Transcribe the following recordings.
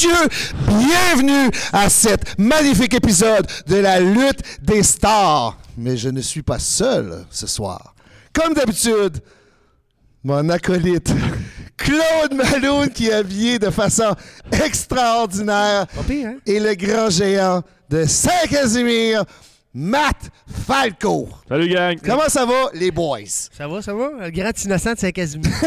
Messieurs, bienvenue à cet magnifique épisode de la lutte des stars. Mais je ne suis pas seul ce soir. Comme d'habitude, mon acolyte Claude Malone qui est habillé de façon extraordinaire Pas pire, hein? et le grand géant de Saint-Casimir, Matt Falco. Salut gang! Comment ça va, les boys? Ça va, ça va? Le grand innocent de Saint-Casimir.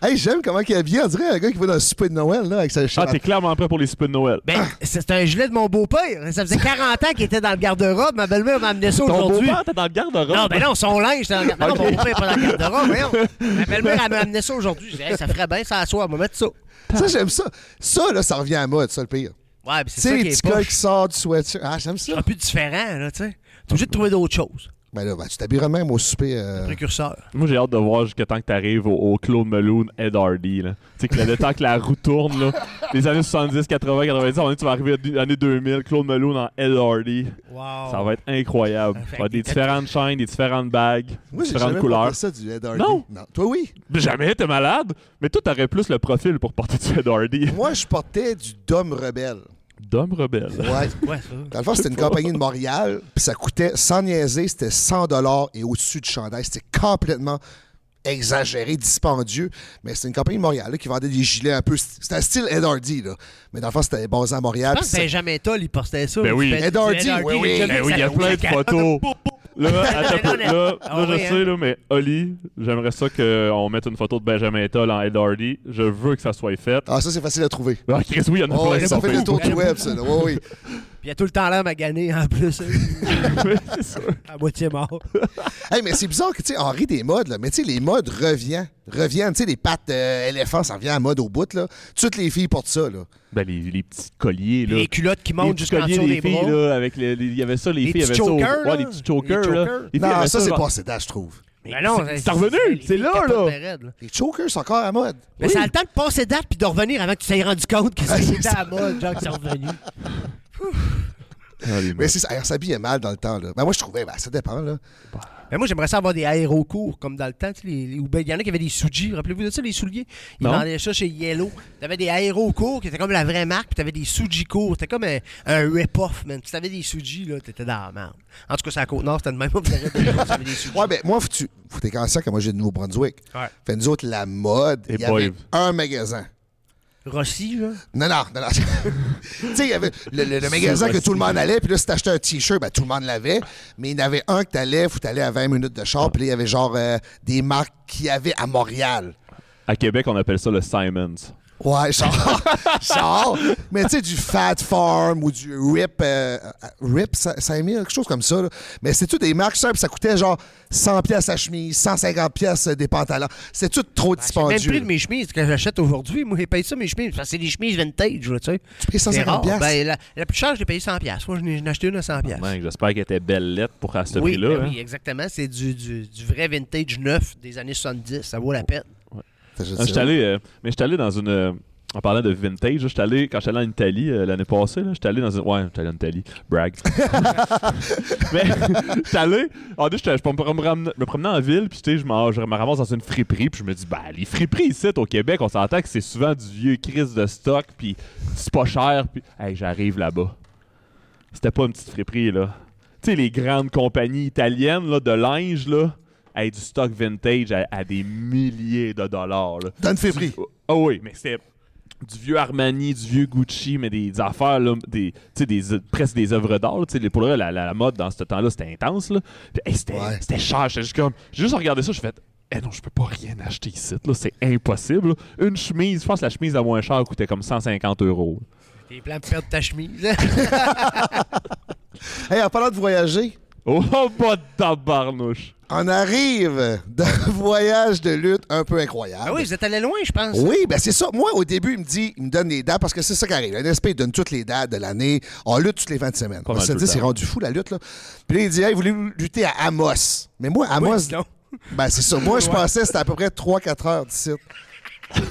Hey, j'aime comment il est habillé. On dirait un gars qui va dans le souper de Noël là, avec sa Ah, t'es clairement prêt pour les soupers de Noël. ben, c'est un gilet de mon beau-père. Ça faisait 40 ans qu'il était dans le garde-robe. Ma belle-mère m'a amené ça Ton aujourd'hui. beau-père, t'es dans le garde-robe? Non, ben non, son linge, était dans le garde-robe. Ok. Mon beau-père est pas dans le garde-robe. Ma belle-mère, elle m'a amené ça aujourd'hui. Hey, ça ferait bien, ça à soir, on va mettre ça. Ça, j'aime ça. Ça, là, ça revient à mode, ça, le pire. Ouais, c'est sais, ça les qui gars qui sortent du sweatshirt. Ah, j'aime ça. sera plus différent, là, tu sais. T'es obligé de trouver d'autres choses. Ben là, ben, tu t'habilleras même au souper. euh, Précurseur. Moi, j'ai hâte de voir jusqu'à temps que t'arrives au, au Claude Malone Ed Hardy. là. Tu sais, que le temps que la roue tourne, là, les années 70, 80, 90, on est, tu vas arriver à l'année 2000, Claude Malone en Ed Hardy. Wow. Ça va être incroyable. Ça va être des différentes chaînes, des différentes bagues, Moi, j'ai différentes jamais couleurs. porté ça du Ed Hardy. Non. Toi, oui. Mais Jamais, t'es malade. Mais toi, t'aurais plus le profil pour porter du Ed Hardy. Moi, je portais du Dom Rebelle. D'homme rebelle. Ouais. Ouais, ça. Dans le fond, c'était une compagnie de Montréal, puis ça coûtait, sans niaiser, c'était 100 et au-dessus du chandail. C'était complètement exagéré, dispendieux. Mais c'était une compagnie de Montréal là, qui vendait des gilets un peu. C'était un style Ed Hardy, là. Mais dans le fond, c'était basé à Montréal. Je pense puis que ça- Benjamin Toll, il portait ça. Ben oui. Ed Hardy, oui, Ben oui, il y a plein de photos. Là, attends peu. là, Ah là, je oui, sais, hein? là, mais Oli, j'aimerais ça qu'on mette une photo de Benjamin Toll en Ed Hardy. Je veux que ça soit fait. Ah, ça, c'est facile à trouver. Ah, Chris, oui, il y en a Oh, plein ça fait le tour Facebook. du web, ça. là. Ouais, oui. Puis il a tout le temps l'air magané en plus. Oui, c'est ça. à moitié mort. Hey, mais c'est bizarre que, tu sais, on rit des modes, là, mais tu sais, les modes reviennent. Reviennent, tu sais, les pattes euh, éléphants, ça revient à mode au bout, là. Toutes les filles portent ça, là. Ben, les, les petits colliers, là. Les culottes qui montent jusqu'en dessous des filles, bras. là, avec les, les- il y avait ça, les, Les filles petits avaient ça. au- chokers, ouais, là. les petits chokers, Les là. chokers. Les filles Non, ça, c'est pas d'âge, je trouve. Mais non, c'est- c'est revenu, c'est là, là. là. Les chokers sont encore à mode. Mais ça a le temps de passer date puis de revenir avant que tu t'aies rendu compte que c'était à mode, genre que c'est revenu. Ah, Mais c'est ça, elle s'habillait mal dans le temps, là. Ben, moi, je trouvais, ben, ça dépend, là. Mais moi, j'aimerais ça avoir des aérocours comme dans le temps. tu sais, les- les- ou ben, Il y en a qui avaient des Suji. Rappelez-vous de ça, les souliers? Ils Non. vendaient ça chez Yellow. T'avais des aérocours qui étaient comme la vraie marque, puis t'avais des Suji cours. C'était comme un, un rip-off, man. Si t'avais des Suji, là, t'étais dans la merde. En tout cas, c'est à Côte-Nord, c'était le même. T'avais des. Ouais, ben, moi, faut, tu, faut t'es conscient que moi, j'ai de Nouveau-Brunswick. Ouais. Fait nous autres, la mode, Et il y avait un magasin. Rossi, là? Non, non, non, non. tu sais, il y avait le, le- le magasin que tout le monde allait, puis là, si t'achetais un T-shirt, ben, tout le monde l'avait. Mais il y en avait un que t'allais, faut t'aller à 20 minutes de char, puis là, il y avait genre euh, des marques qu'il y avait à Montréal. À Québec, on appelle ça le Simons. Ouais, genre, genre, mais tu sais, du Fat Farm ou du Rip, euh, Rip 5000, quelque chose comme ça. là. Mais c'est tout des marques simples, ça coûtait genre 100 pièces la chemise, 150 pièces des pantalons. C'est tout trop J'ai même dispendieux? pris de mes chemises que j'achète aujourd'hui. Moi, j'ai payé ça, mes chemises. Parce que c'est des chemises vintage, là, tu sais. Tu payes C'est 150 rare. pièces. Ben, la, la plus chère, je l'ai payé 100 pièces. Moi, j'en ai acheté une à 100 pièces. Man, J'espère qu'elle était belle lettre pour à ce oui, prix-là. ben hein. oui, exactement. C'est du, du, du vrai vintage neuf des années 70. Ça vaut la peine. Je j'étais dis, allé, euh, mais j'étais allé dans une. euh, en parlant de vintage, j'étais allé, quand j'étais allé en Italie euh, l'année passée, j'étais allé dans une. Ouais, j'étais allé en Italie. Brag. mais j'étais allé. En je me promenais me promenais en ville, puis tu sais, je me ramasse dans une friperie, puis je me dis, bah, les friperies ici, au Québec, on s'entend que c'est souvent du vieux crise de stock, puis c'est pas cher, puis. Hey, j'arrive là-bas. C'était pas une petite friperie, là. Tu sais, les grandes compagnies italiennes, là, de linge, là. Hey, du stock vintage à, à des milliers de dollars. Là. Dans une février. Ah oui, mais c'était du vieux Armani, du vieux Gucci, mais des, des affaires, là, des, tu sais, des, euh, presque des œuvres d'art. là, tu sais, les- Pour le, la, la, la mode dans ce temps-là, c'était intense. Là. Puis, hey, c'était, Ouais. c'était cher. J'étais juste comme. J'ai juste regardé ça, je fais. Eh non, je peux pas rien acheter ici. Là, c'est impossible. là. Une chemise, je pense que la chemise la moins chère coûtait comme 150 euros. T'es plein de perdre ta chemise. Hey, en parlant de voyager, Oh, pas de tabarnouche. on arrive d'un voyage de lutte un peu incroyable. ah oui, vous êtes allé loin, je pense. Oui, ben c'est ça. Moi, au début, il me dit, il me donne les dates parce que c'est ça qui arrive. La NSP, il donne toutes les dates de l'année. On lutte toutes les fins de semaine. Pas On se dit, c'est rendu fou la lutte, là. Puis là, il dit, hey, vous voulez lutter à Amos? Mais moi, Amos, Oui, non. ben c'est ça. Moi, je pensais que c'était à peu près 3-4 heures d'ici.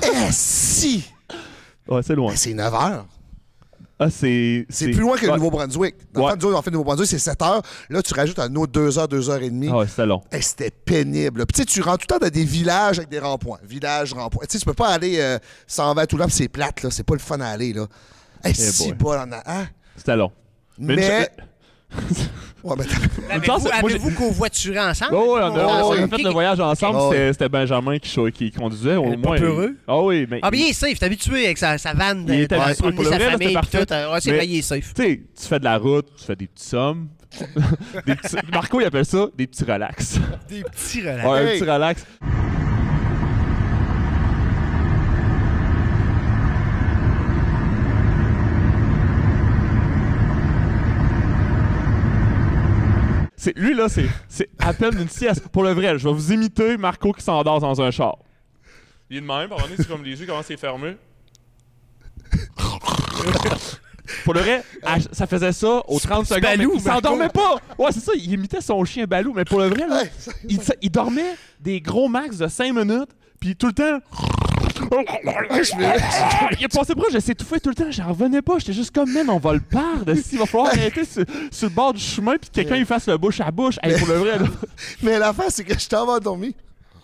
Eh, si! Ouais, c'est loin. Ben, c'est 9 heures. Ah, c'est. C'est plus loin que le. Nouveau-Brunswick. Dans le Ouais. on fait le Nouveau-Brunswick, c'est 7 heures. Là, tu rajoutes un autre 2 heures, 2 heures et demie. Ah ouais, c'était long. C'était pénible. Puis tu sais, tu rentres tout le temps dans des villages avec des ronds-points. Village, rond-point. Tu sais, tu peux pas aller euh, sans vers tout là, c'est plate, là. C'est pas le fun à aller, là. Hey, si boy. bol en a. Hein? C'était long. Mais. une Ouais, mais chance, Avez-vous avez-vous covoituré ensemble? Oh, ouais, on a, Ah, on a c'est- fait le voyage ensemble. Oh, c'était- C'était Benjamin qui, conduisait. Au Il est pas moins. peureux? Ah oui, mais. Ah, bien, il est safe. T'es habitué avec sa, sa vanne de Il était habitué. Pour le vrai, c'était tout. Ouais, c'est Mais- vrai, il est safe. Tu sais, tu fais de la route, tu fais des petites sommes. Des petits- Marco, il appelle ça des petits relax. Des petits relax. Ouais, Hey. un petit relax. Lui, là, c'est c'est à peine une sieste. Pour le vrai, je vais vous imiter Marco qui s'endort dans un char. Il est de même, donné, c'est comme les yeux commencent à les fermer. Pour le vrai, à- ça faisait ça aux 30 C'est secondes. mais Balou, il s'endormait pas! Ouais, c'est ça, il imitait son chien Balou, mais pour le vrai, là, il, il dormait des gros max de 5 minutes, puis tout le temps. Il est passé proche de s'étouffer tout le temps, j'en revenais pas, j'étais juste comme, man, on va le perdre, il va falloir arrêter sur, sur le bord du chemin, puis que quelqu'un il fasse le bouche à bouche. Hey, pour le vrai, là. Mais l'affaire, c'est que je t'en vais endormi.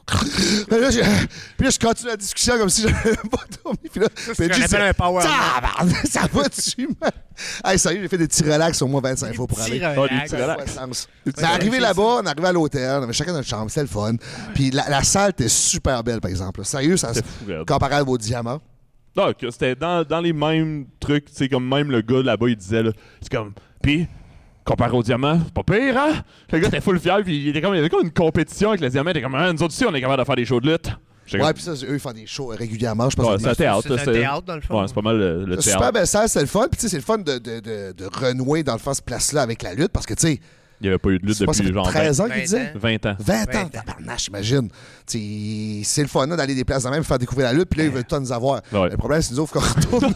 Mais là, je... Puis là, je continue la discussion comme si j'avais pas dormi. Puis là, Benji, appelle c'est- un power Tabarnak, Ça va-tu, man? Hey, sérieux, j'ai fait des petits relax au moins 25 fois pour aller. Ah, des petits Ça relax. arrivé là-bas, on est arrivé à l'hôtel, on avait chacun notre chambre, c'était le fun. Puis la, la salle était super belle, par exemple. Sérieux, ça, C'était fou, raide. comparable au diamant. Non, que c'était dans, dans les mêmes trucs, tu sais, comme même le gars là-bas, il disait, là, c'est comme, pis, comparé au diamant, c'est pas pire, hein? Le gars était full fier, puis il, était comme, il y avait comme une compétition avec le diamant, il était comme, ah, nous autres aussi, on est capable de faire des shows de lutte. J'étais Ouais, comme, puis ça, eux, ils font des shows régulièrement, je pense. Ouais, que c'est un théâtre, C'est là, un c'est- théâtre, dans le fond. Ouais, c'est pas mal le, le Super théâtre. belle salle, c'est le fun. Puis tu sais, c'est le fun de, de, de, de renouer, dans le fond, cette place-là avec la lutte, parce que, tu sais, Il n'y avait pas eu de lutte depuis fait genre 13 ans 20 qu'il disait? ans. 20 ans. 20 ans, 20 ans. tabarnache, j'imagine. C'est le fun d'aller des places de même, faire découvrir la lutte, puis là, ils veulent tout nous avoir. Ouais. Le problème, c'est nous autres qu'on retourne.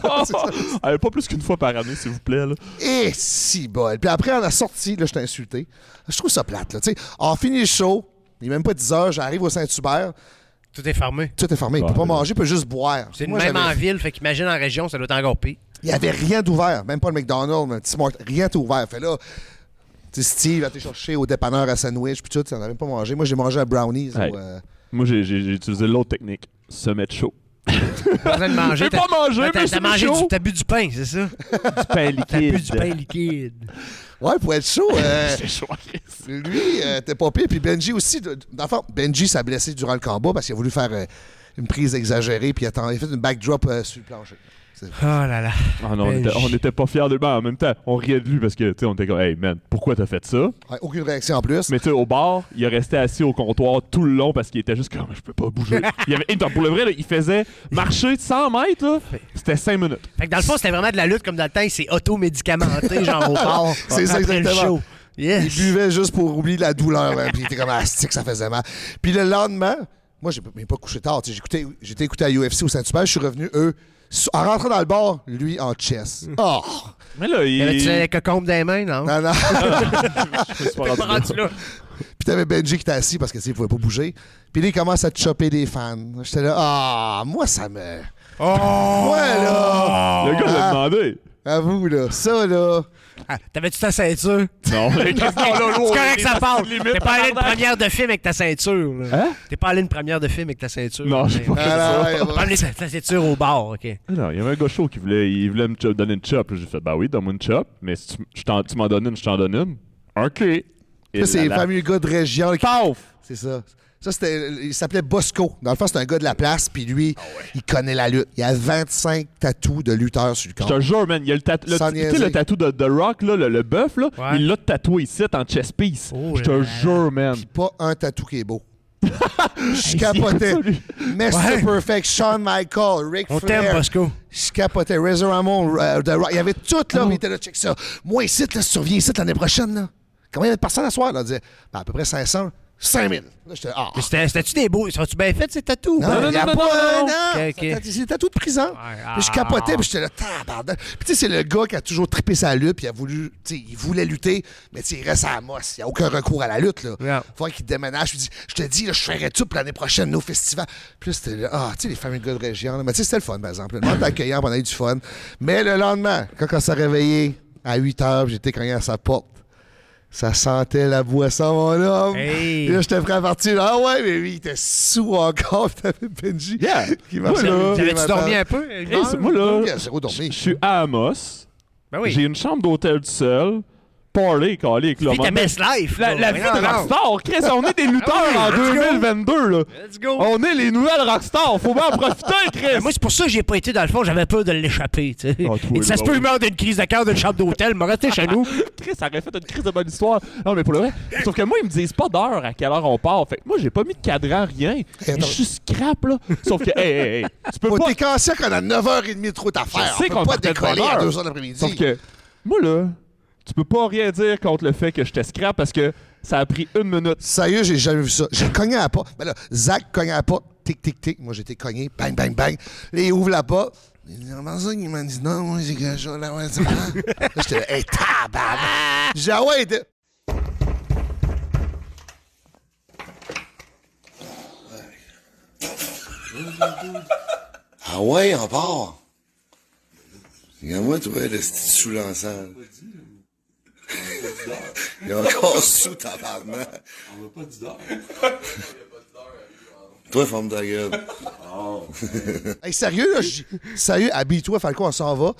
Allez, pas plus qu'une fois par année, s'il vous plaît. Là. Et si bol. Puis après, on a sorti, là, je t'ai insulté. Je trouve ça plate, là. Tu sais, on finit le show, il n'est même pas 10 heures, j'arrive au Saint-Hubert, Tout est fermé. tout est fermé. Il Ouais. peut pas manger, il peut juste boire. C'est même en ville, fait qu'imagine en région, ça doit être encore pire. Il n'y avait rien d'ouvert, même pas le McDonald's, un petit rien n'était ouvert. Fait là, Steve a été chercher au dépanneur à sandwich, puis tout, on n'avait pas mangé. Moi, j'ai mangé un brownies. Hey. ou, euh, Moi, j'ai j'ai- j'ai utilisé l'autre technique. Se mettre chaud. T'as besoin de manger. J'ai t'as- pas mangé, t'as- mais T'as c'est mangé chaud. du, t'as bu du pain, c'est ça? Du pain T'as bu liquide. du pain liquide. Ouais, pour être chaud, euh, C'est chaud, lui, euh, t'es pas pire. Puis Benji aussi. de- Dans le fond, Benji s'est blessé durant le combat parce qu'il a voulu faire euh, une prise exagérée, puis il a, ten- il a fait une backdrop euh, sur le plancher. Oh là là. Ah non, on Benji. était, on était pas fiers de lui. mais En même temps, on riait de lui parce que, tu sais, on était comme, hey man, pourquoi t'as fait ça? Ouais, aucune réaction en plus. Mais tu sais, au bar, il est resté assis au comptoir tout le long parce qu'il était juste comme, je peux pas bouger. il avait, et pour le vrai, là, il faisait marcher de 100 mètres, c'était 5 minutes. Fait que dans le fond, c'était vraiment de la lutte comme dans le temps, il s'est auto-médicamenté, genre au corps. C'est ça, exactement. show. Il Yes. buvait juste pour oublier la douleur. là, puis il était comme, ah, c'est que ça faisait mal. Puis le lendemain, moi, j'ai même pas couché tard. j'étais écouté à UFC au Saint-Hubert. Je suis revenu, eux, en rentrant dans le bar, lui en chess. Oh! Mais là, il. Avais-tu les cocombes dans les mains, non? Non, non. C'est pas Pas rendu là. Puis t'avais Benji qui était assis parce que, tu il pouvait pas bouger. Puis là, il commence à te choper des fans. J'étais là, ah, moi, ça me. Oh! Ouais, là! Le gars Ah. l'a demandé. À vous, là. Ça, là. Ah, T'avais-tu ta ceinture? Non, mais qu'est-ce qu'on a, là, C'est correct ça parle. T'es pas allé une première de film avec ta ceinture. là. Hein? T'es pas allé une première de film avec ta ceinture. Non, j'ai pas Mais- fait Ah, ça. ouais, Pas amené ta ta ceinture au bar, OK. Non, il y avait un gars chaud qui voulait, il voulait me chop- donner une chop. J'ai fait, bah oui, donne-moi une chop. Mais si tu, je t'en- tu m'en donnes une, je t'en donne une. OK. Et Ça, c'est les là, fameux gars de région. qui- Paf! C'est ça. Ça, c'était. Il s'appelait Bosco. Dans le fond, c'est un gars de la place, puis lui, il connaît la lutte. Il a 25 tatous de lutteurs sur le Je corps. te jure, man, il y a le, tat- le, Sans tu sais, niaiser. le tatou de The Rock, là, le, le bœuf, là, Ouais. il l'a tatoué ici en chest piece. Oh je te jure, man. Puis pas un tatou qui est beau. Je capotais. Mr. Ouais. Perfect, Shawn Michaels, Ric On Flair. Bosco. Je capotais. Razor Ramon, euh, The Rock. Il y avait tout, là. mais Il était là, check ça. Moi, ici, là, si tu reviens ici l'année prochaine, là. Combien de personnes à soir, là? On disait, ben, à peu près 500. 5000. Là, j'étais, ah. Mais c'était- C'était-tu des beaux. Sont-tu bien fait ces tatous? Non, a non, pas non. C'est des tatous de prison. ah. Puis je capotais, puis j'étais là, tabarnak. Puis tu sais, c'est le gars qui a toujours trippé sa lutte, puis il a voulu, tu sais, il voulait lutter, mais tu sais, il reste à la mosse. Il n'y a aucun recours à la lutte, là. Yeah. Faut qu'il déménage. Je dis, je te dis, là, je ferais tout pour l'année prochaine, nos festivals. Puis là, c'était là, ah, tu sais, les familles de gars de région. là. Mais tu sais, c'était le fun, par exemple. Le monde accueillant, puis on a eu du fun. Mais le lendemain, quand on s'est réveillé à 8 h, puis j'étais cogné à sa porte. Ça sentait la boisson, mon homme. Hey. Et là, j'étais prêt à partir. Ah ouais, mais lui, il était sous encore. Puis t'avais Benji Yeah. qui marchait T'avais-tu dormi un peu? Hey, c'est- moi, là, je suis à Amos. Ben oui. J'ai une chambre d'hôtel tout seul. Parler, calé, avec le Vis ta monde. best life. La, vie de rockstar, Chris, on est des lutteurs Ah oui, en let's go. 2022, là. Let's go. On est les nouvelles rockstars, faut bien en profiter, Chris. Ben, moi, c'est pour ça que j'ai pas été dans le fond. J'avais peur de l'échapper. tu sais. Ah, ça se peut, meurt d'une crise de cœur d'une chambre d'hôtel. Me rester chez nous. Chris aurait fait une crise de bonne histoire. Non, mais pour le vrai. Sauf que moi, ils me disent pas d'heure à quelle heure on part. Fait que moi, j'ai pas mis de cadran, rien. attends. Je suis scrap, là. Sauf que, hey, hey, hey, tu peux pas. t'es conscient qu'on a 9h30 de route à faire. sais on qu'on peut pas décoller à heure. 2h de l'après-midi. Sauf que, moi, là, tu peux pas rien dire contre le fait que j'étais scrap parce que ça a pris une minute. Sérieux, j'ai jamais vu ça. J'ai cogné à la porte. Ben là, Zach cogne à la porte. Tic, tic, tic. Moi, j'étais cogné. Bang, bang, bang. Là, il ouvre la porte. Il dit, comment ça? Il m'a dit, non, moi, j'ai quelque chose là. Ouais, vrai. là, j'étais là, hey, tabarnak. J'ai dit, ah ouais, de- Ah ouais, on part. Regarde-moi, toi, le petit sous l'ensemble. Il est encore sous ta tabarnak. On va pas d'heure. Toi, forme ta gueule. Hey, sérieux, là, sérieux, habille-toi, Falco, on s'en va.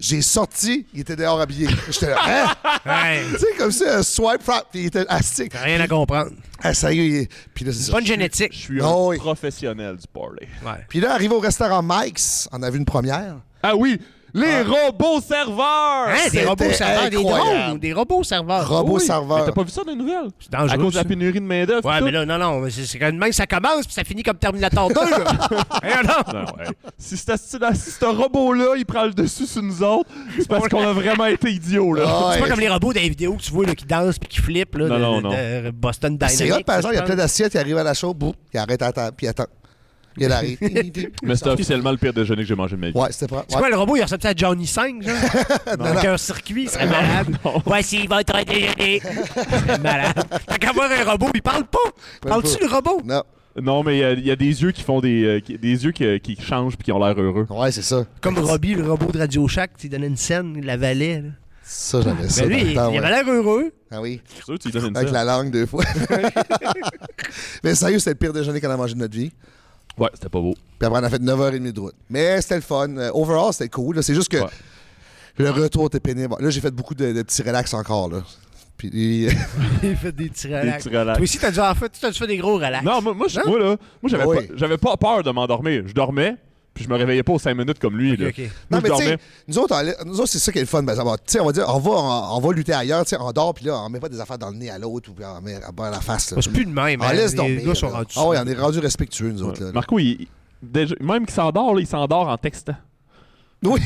J'ai sorti, il était dehors habillé. J'étais là, hein? Ouais. tu sais, comme ça, un swipe frap, puis il était astique. T'as rien à comprendre. Ah, sérieux, il est- puis là, c'est ça. Bonne Je génétique. suis Ah un oui. professionnel du parler. Ouais. Puis là, arrivé au restaurant Mike's, on a vu une première. Ah oui, les robots serveurs! Hein, des robots serveurs, des drones, des robots serveurs. Robot Oui, serveur. Mais t'as pas vu ça dans les nouvelles? C'est dangereux, À cause de la pénurie de main-d'œuvre. Ouais, mais tout. là, non, non, mais c'est c'est quand même ça commence puis ça finit comme Terminator 2, là. Non? Non, ouais. Si ce robot-là, il prend le dessus sur nous autres, c'est parce qu'on a vraiment été idiots, là. Ah, C'est pas comme les robots des vidéos que tu vois là, qui dansent puis qui flippent là, Non, de, non, de- non. de Boston Dynamics. C'est hot, par exemple, il y a plein d'assiettes, il arrive à la chaude, boum, il arrête à table, puis il attend. Puis il arrive. Mais c'était officiellement le pire déjeuner que j'ai mangé de ma vie. ouais, c'était pas. C'est ouais. quoi le robot? Il ressemble à Johnny 5, genre? Avec un circuit, il serait malade. Voici votre déjeuner. C'est malade. Tant qu'à voir un robot, il parle pas. Parles-tu le robot? Non. Non, mais il y a- il y, a des yeux qui font des. euh, qui- des yeux qui, qui changent puis qui ont l'air heureux. Ouais, c'est ça. Comme Robbie, le robot de Radio Shack, tu donnait une scène, il l'avalait. là. Ça, j'avais ça. Ben lui, dans le il, temps, il ouais. avait l'air heureux. Ah oui, C'est sûr, tu lui donnes une avec scène. la langue deux fois. Mais sérieux, c'était le pire déjeuner qu'on a mangé de notre vie. Ouais, c'était pas beau. Puis après, on a fait 9h30 de route. Mais c'était le fun. Euh, overall, c'était cool. C'est juste que Ouais. le retour était pénible. Là, j'ai fait beaucoup de, de petits relax encore. Là. Puis, Il fait des petits relax. petits relax. Toi aussi, t'as t'as dû faire des gros relax. Non, moi, moi, moi, là, moi j'avais Oui. pas, j'avais pas peur de m'endormir. Je dormais, puis je me réveillais pas aux 5 minutes comme lui. Là. non, mais tu dormais. sais, nous autres, on- nous autres, c'est ça qui est le fun. Ben, on va dire, on va, on, on va lutter ailleurs. tu sais, On dort, puis là, on met pas des affaires dans le nez à l'autre ou on met à bas la face. là. C'est plus de même. On hein. laisse Les dormir. gars sont là. rendus Ah oui, on est rendu respectueux, nous autres. Ouais. là. Marco, il, déjà, même qu'il s'endort, là, il s'endort en textant. Oui.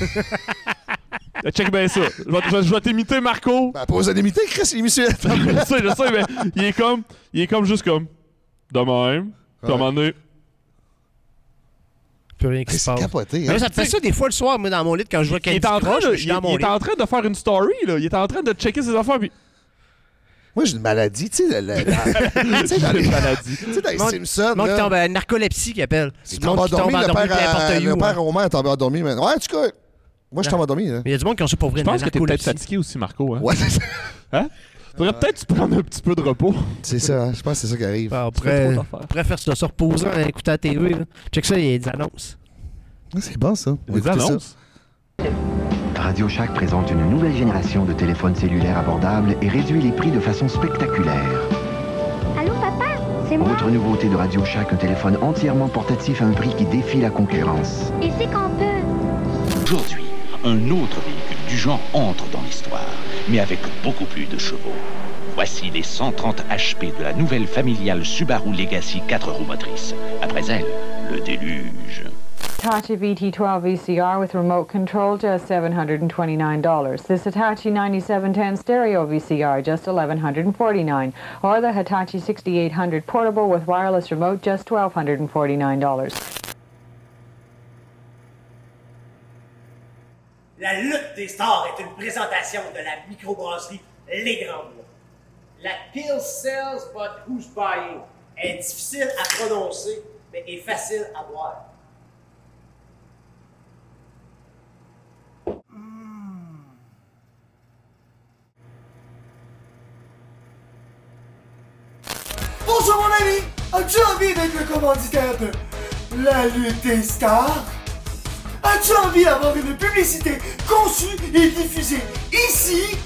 Euh, Check bien ça. Je vais, je vais- je vais t'imiter, Marco. Ben, pas besoin d'imiter, Chris, il est monsieur. je sais, je sais, mais il est comme, il est comme juste comme, de même. Puis à un moment donné, Plus rien qui se C'est passe. capoté. Mais Hein? là, ça te fait ça des fois le soir, moi, dans mon lit, quand je vois il Candy est en train de, je suis il, dans mon il lit. est en train de faire une story, là. Il est en train de checker ses affaires, puis Moi, j'ai une maladie, tu sais, dans- tu sais, dans les tu sais, dans les Simpsons. Monde qui tombe à narcolepsie, qui appelle. monde qui endormi, le endormi père, à- le hein. père Romain est tombé endormi. mais- Ouais, en tout cas, moi, je tombe endormi. Là. Mais il y a du monde qui ont ça pour vrai. Je pense la que t'es peut-être fatigué aussi, Marco. Hein? Ouais, c'est ça. Hein? Faudrait peut-être se prendre un petit peu de repos. c'est ça, hein, je pense que c'est ça qui arrive. Ah, On pourrait, on faire ça, se reposer en écoutant la TV. Là. Check ça, il y a des annonces. C'est bon, ça. On ça. annonces? Radio Shack présente une nouvelle génération de téléphones cellulaires abordables et réduit les prix de façon spectaculaire. Allô, papa? C'est moi? Autre nouveauté de Radio Shack, un téléphone entièrement portatif à un prix qui défie la concurrence. Et c'est qu'on peut. Aujourd'hui, un autre véhicule du genre entre dans l'histoire, mais avec beaucoup plus de chevaux. Voici les 130 HP de la nouvelle familiale Subaru Legacy 4 roues motrices. Après elle, le déluge. Hitachi VT12 VCR with remote control, just $729. This Hitachi 9710 stereo VCR, just $1,149. Or the Hitachi 6800 portable with wireless remote, just $1,249. La lutte des stars est une présentation de la microbrasserie Les Grands Bois. La pill sells, but who's buying? est difficile à prononcer, mais est facile à boire. Bonjour mon ami, as-tu envie d'être le commanditaire de la lutte des stars? As-tu envie d'avoir une publicité conçue et diffusée ici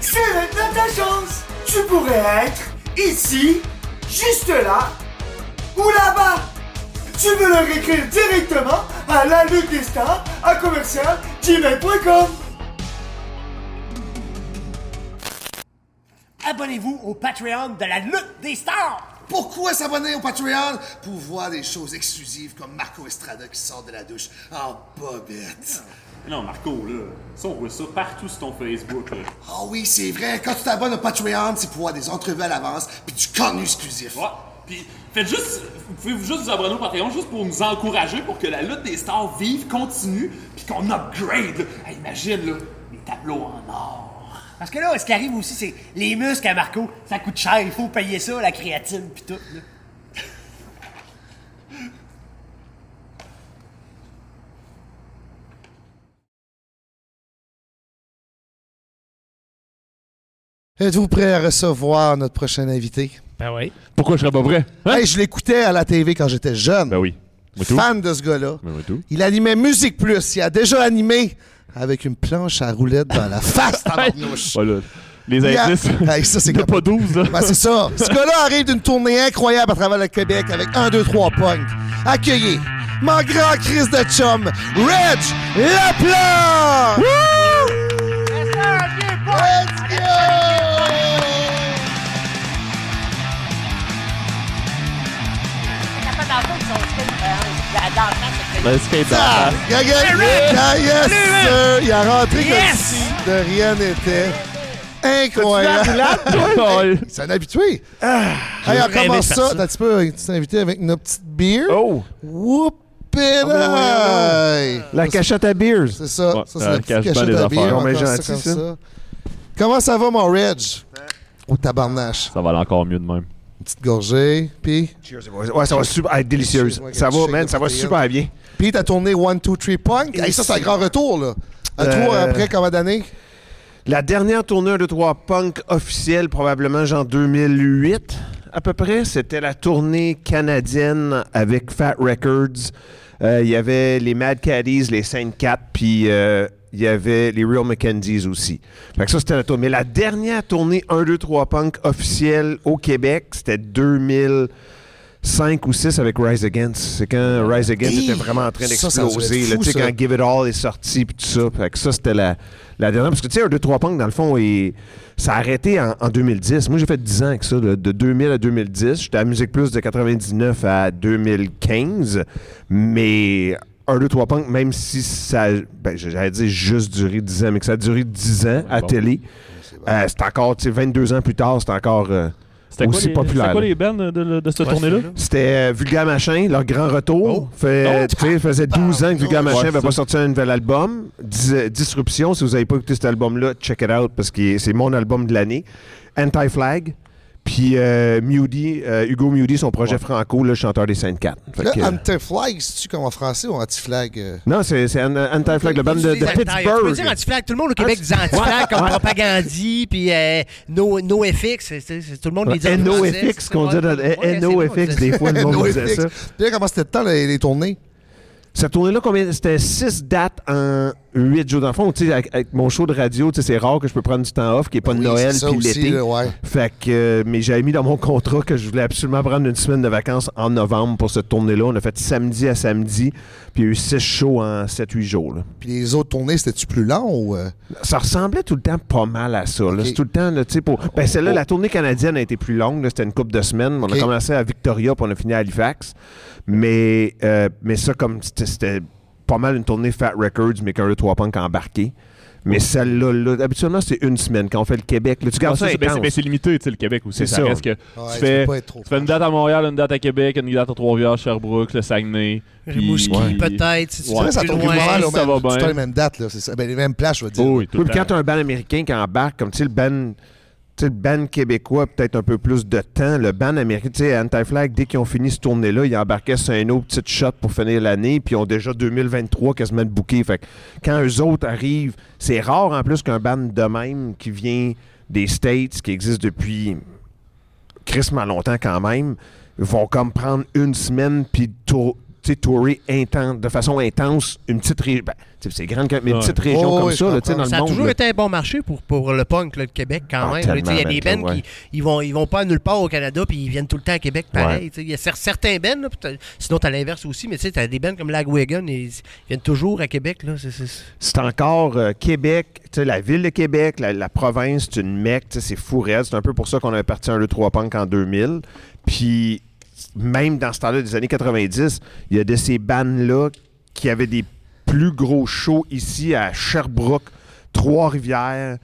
C'est maintenant ta chance Tu pourrais être ici, juste là, ou là-bas. Tu veux leur écrire directement à la lutte des stars à commercial gmail.com Abonnez-vous au Patreon de la lutte des stars! Pourquoi s'abonner au Patreon? Pour voir des choses exclusives comme Marco Estrada qui sort de la douche en bobette. Non, Marco, là, ça, on voit ça partout sur ton Facebook, là. Ah oui, c'est vrai. Quand tu t'abonnes au Patreon, c'est pour voir des entrevues à l'avance puis du contenu exclusif. Ouais. Puis, faites juste, vous pouvez juste vous abonner au Patreon juste pour nous encourager pour que la lutte des stars vive, continue, puis qu'on upgrade. Hey, imagine, là, les tableaux en or. Parce que là, ce qui arrive aussi, c'est les muscles à Marco, ça coûte cher, il faut payer ça, la créatine pis tout. Là. Êtes-vous prêt à recevoir notre prochain invité? Ben oui. Pourquoi je serais pas prêt? Hein? Hey, je l'écoutais à la TV quand j'étais jeune. Ben oui. Moi tout. Fan de ce gars-là. Ben tout. Il animait Musique Plus. Il a déjà animé avec une planche à roulettes dans la face tabarnouche. Voilà. Les indices. Hey, ça, c'est pas 12, là. Ben, c'est ça. Ce gars-là arrive d'une tournée incroyable à travers le Québec avec 1, 2, 3 punk. Accueillez mon grand Chris de chum, Reg Laplan! Let's go! Ben, skate dans Ah, la face. Gaga- Ah, yes, sir. Il a rentré comme Yes! si de rien n'était. Incroyable. C'est un habitué. J'ai Hey, on commence ça. ça. T'as un petit peu, tu invité avec notre petite beer. Oh! Whoop it aïe. La cachette à beers. C'est ça. Ouais, ça, c'est euh, la cache bien cachette des à bière. affaires. On gentil, comme ça. ça. Comment ça va, mon Reg? Au tabarnache? Ça va aller encore mieux de même. Une petite gorgée. Puis, Cheers. Ouais, ça va super être délicieuse. Excuse-moi, Ça va, man, ça va super bien. Puis t'as tourné 1, 2, 3 Punk. Hey, ça, c'est un grand retour, là. Un Euh, tour après combien d'années? La dernière tournée de 3 punk officielle, probablement genre 2008 à peu près, c'était la tournée canadienne avec Fat Records. Euh, Il y avait les Mad Caddies, les Saint Cat, puis euh, il y avait les Real Mackenzies aussi. Fait que ça, c'était la tournée. Mais la dernière tournée 1, 2, 3 punk officielle au Québec, c'était 2005 ou 6 avec Rise Against. C'est quand Rise Against Hey! était vraiment en train d'exploser. Tu sais, quand Give It All est sorti, puis tout ça. Fait que ça, c'était la, la dernière. Parce que, tu sais, un 2-3 punk, dans le fond, et ça a arrêté en, en 2010. Moi, j'ai fait 10 ans avec ça, de, de 2000 à 2010. J'étais à Musique Plus de 99 à 2015. Mais un 2-3 punk, même si ça, ben, j'allais dire juste duré 10 ans, mais que ça a duré 10 ans à bon. télé, euh, c'est encore, tu sais, 22 ans plus tard, c'est encore euh, aussi les- populaire. c'était quoi les bands de, cette Ouais, tournée-là? C'était euh, Vulgaire Machin, leur grand retour. Fait, sais, ça faisait 12 ans que Vulgaire Ouais, Machin n'avait pas sorti un nouvel album. Dis- Disruption, si vous n'avez pas écouté cet album-là, check it out parce que c'est mon album de l'année. Anti-Flag. Puis euh, Mewdy, euh, Hugo Mewdy, son projet franco, le chanteur des Saintes 4. Fait Là, que, euh, anti-flag, c'est-tu comme en français ou anti-flag? euh? non, c'est c'est An- Anti-Flag, le band de, de anti- Tu peux Pittsburgh. dire anti-flag. Tout le monde au Québec dit anti-flag comme propagandie, puis euh, no, NoFX. c'est- c'est- c'est- Tout le monde les dit NoFX, c'est- qu'on dit, NoFX, des fois, le monde disait ça. Puis comment c'était le temps, les, les tournées? Cette tournée-là, combien? C'était 6 dates en 8 jours. Dans le fond, tu sais, avec, avec mon show de radio, tu sais, c'est rare que je peux prendre du temps off, qui n'est pas Ben de oui, Noël puis l'été. ouais. Fait que, euh, mais j'avais mis dans mon contrat que je voulais absolument prendre une semaine de vacances en novembre pour cette tournée-là. On a fait samedi à samedi, puis il y a eu 6 shows en 7-8 jours. là. Puis les autres tournées, c'était-tu plus lent ou. euh? Ça ressemblait tout le temps pas mal à ça. C'est tout le temps, tu sais, pour... Ben, celle-là, la tournée canadienne a été plus longue. C'était une couple de semaines. On a commencé à Victoria, puis on a fini à Halifax. Mais, euh, mais ça, comme c'était pas mal une tournée Fat Records, mais qu'un 2-3 Punk embarqué. Mais celle-là, là, habituellement, c'est une semaine quand on fait le Québec. Là, tu gardes Ah, ça c'est- ben, c'est intense. ben, c'est limité, tu sais, le Québec aussi. C'est Ça, ça. reste que Ouais, tu, fais, tu fais une date à Montréal, une date à Québec, une date à Trois-Rivières, Sherbrooke, le Saguenay. puis- Rimouski, peut-être, si tu Ouais. Ça loin. ça même, va bien. les mêmes dates, là. C'est ça. Ben, les mêmes places, je veux dire. Oh, oui, quand tu as un band américain qui embarque, comme tu sais, le band. Le band québécois, peut-être un peu plus de temps. Le band américain, tu sais, Anti-Flag, dès qu'ils ont fini ce tournée-là, ils embarquaient sur un autre petite shot pour finir l'année, puis ils ont déjà 2023 quasiment de booké. Fait que quand eux autres arrivent, c'est rare en plus qu'un band de même qui vient des States, qui existe depuis crissement longtemps quand même, vont comme prendre une semaine puis tour- sais, tourer intense, de façon intense une petite région. c'est grande, mais une petite région Oh, comme oui, ça, là, tu dans comprends. le Ça a monde. toujours là. été un bon marché pour, pour le punk, le Québec, quand Ah, même. Tu Il y a des ben, bands ouais. qui ils vont, ils vont pas nulle part au Canada, puis ils viennent tout le temps à Québec, pareil. Ouais. tu. Il y a cer- certains bands, sinon t'as l'inverse aussi, mais tu sais, t'as des bands comme Lagwagon, et ils viennent toujours à Québec. C'est- encore euh, Québec, tu sais, la ville de Québec, la, la province, c'est une mecque, tu c'est fou raide. C'est un peu pour ça qu'on avait parti un 2-3 punk en 2000. Puis même dans ce temps-là des années 90, il y a de ces bandes-là qui avaient des plus gros shows ici à Sherbrooke, Trois-Rivières,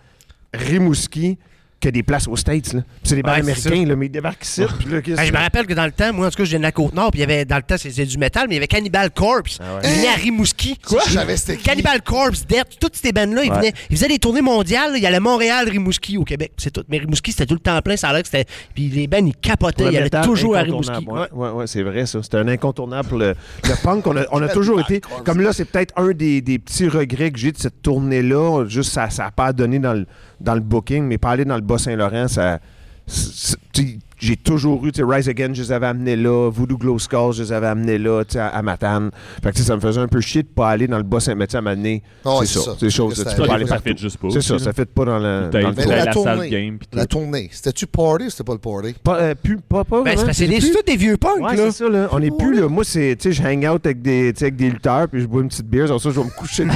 Rimouski, que des places aux States. C'est des Ouais, c'est américains, là, mais ils débarquent ici. là, Ben, je me rappelle que dans le temps, moi en tout cas, je viens de la Côte-Nord, puis il y avait, dans le temps, c'était du métal, mais il y avait Cannibal Corpse. Ah Ils venaient à Rimouski. Quoi? Qui. Cannibal Corpse, Death, toutes ces bandes-là, ils, Ouais. ils faisaient des tournées mondiales. là. Il y allait Montréal, Rimouski au Québec, c'est tout. Mais Rimouski, c'était tout le temps plein, ça a l'air que c'était. Puis les bands, ils capotaient, ils allaient métal, toujours à Rimouski. Ouais, ouais, ouais, c'est vrai, ça. C'était un incontournable pour le, le punk. On a, on a toujours été. Comme là, c'est peut-être un des, des petits regrets que j'ai de cette tournée-là. Juste, ça n'a pas donné dans le, dans le booking, mais pas aller dans le Bas-Saint-Laurent, ça. c'est- tu sais, J'ai toujours eu, tu sais, Rise Again, je les avais amenés là. Voodoo Glow Skulls, je les avais amenés là, tu sais, à, à Matane. Fait que, tu sais, ça me faisait un peu chier de pas aller dans le Bas-Saint, mais tu sais, à donné, Ah c'est ça. ça. C'est que tu ça- peux pas aller ça partout. fait juste pas C'est ça, ça fait pas dans le. T'as- dans le la la salle tournée, game, la tournée, c'était-tu party ou c'était pas le party? Pas, euh, plus, pas, pas Ben, c'est tous des vieux punks, Ouais, là. c'est ça, là. On est plus, là. Moi, c'est, tu sais, je hang out avec des, tu sais, avec des lutteurs, puis je bois une petite bière, sur ça, je vais me coucher. Moi,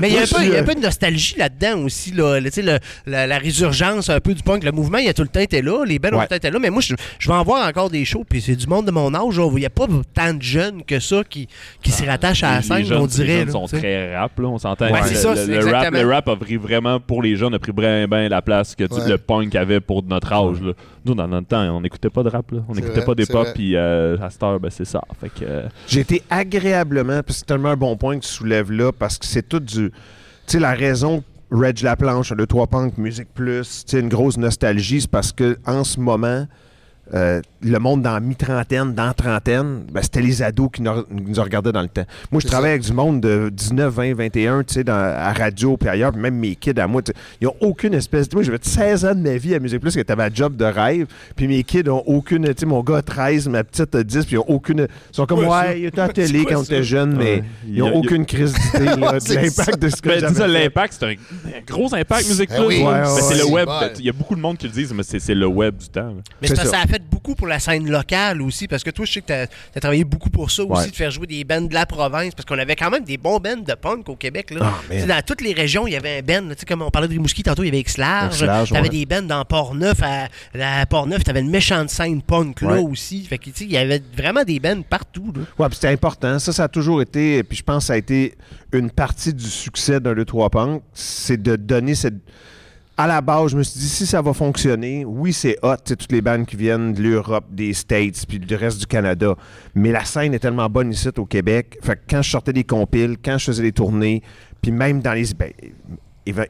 Mais il y a un peu- il y a un suis, peu de nostalgie là-dedans aussi. Là. Le- le- la, la résurgence un peu du punk. Le mouvement, il a tout le temps été là. Les bands ont tout le temps été là. Mais moi, je, je vais en voir encore des shows. Puis c'est du monde de mon âge. Il n'y a pas tant de jeunes que ça qui, qui s'y rattachent à la Les scène, jeunes, on les dirait. jeunes là, sont très rap, là, on s'entend. Ouais, Le- ça, rap, le rap a pris vraiment, pour les jeunes, a pris bien, bien la place que Ouais. le punk avait pour notre âge. Là. Nous, dans notre temps, on n'écoutait pas de rap. Là. On n'écoutait pas des pop, puis euh, à cette heure, ben, c'est ça. Fait que, euh, J'ai été agréablement, puis c'est tellement un bon point que tu soulèves là, parce que c'est tout du. Tu sais, la raison, Reg Laplanche, le 3 Punk, Musique Plus, tu une grosse nostalgie, c'est parce que en ce moment, euh, le monde dans mi-trentaine, dans trentaine, ben, c'était les ados qui nous, nous regardaient dans le temps. Moi, je travaille avec du monde de 19, 20, 21, tu sais, dans- à radio puis ailleurs, puis même mes kids à moi, tu ils n'ont aucune espèce... Moi, j'ai fait 16 ans de ma vie à Musique Plus, qui était ma job de rêve, puis mes kids ont aucune... Tu sais, mon gars a 13, ma petite a 10, puis ils ont aucune... Ils sont comme, ouais, il était à la télé quand on était jeune, mais ils n'ont aucune crise d'idée de C'est l'impact de ce que Ben, ça, fait. l'impact, c'est un, un gros impact Musique Ben Plus. oui. Ouais, Ben, ouais, c'est ouais. le web. Il y a beaucoup de monde qui le disent, mais c'est le web du temps. Mais que ça. ça a fait beaucoup pour la scène locale aussi, parce que toi, je sais que tu as, travaillé beaucoup pour ça aussi, Ouais. de faire jouer des bands de la province, parce qu'on avait quand même des bons bands de punk au Québec. Là. Ah, Tu dans toutes les régions, il y avait un band, tu comme on parlait de Rimouski tantôt, il y avait X-Large, t'avais ouais. des bands dans Port-Neuf, à, à Port-Neuf, t'avais une méchante scène punk là Ouais. aussi. Fait que, tu sais, il y avait vraiment des bands partout. Ouais, puis c'était important. Ça, ça a toujours été, puis je pense que ça a été une partie du succès d'un 2-3 Punk, c'est de donner cette. À la base, je me suis dit, si ça va fonctionner, oui, c'est hot, toutes les bandes qui viennent de l'Europe, des States, puis du reste du Canada. Mais la scène est tellement bonne ici au Québec. Fait que quand je sortais des compiles, quand je faisais des tournées, puis même dans les. ben,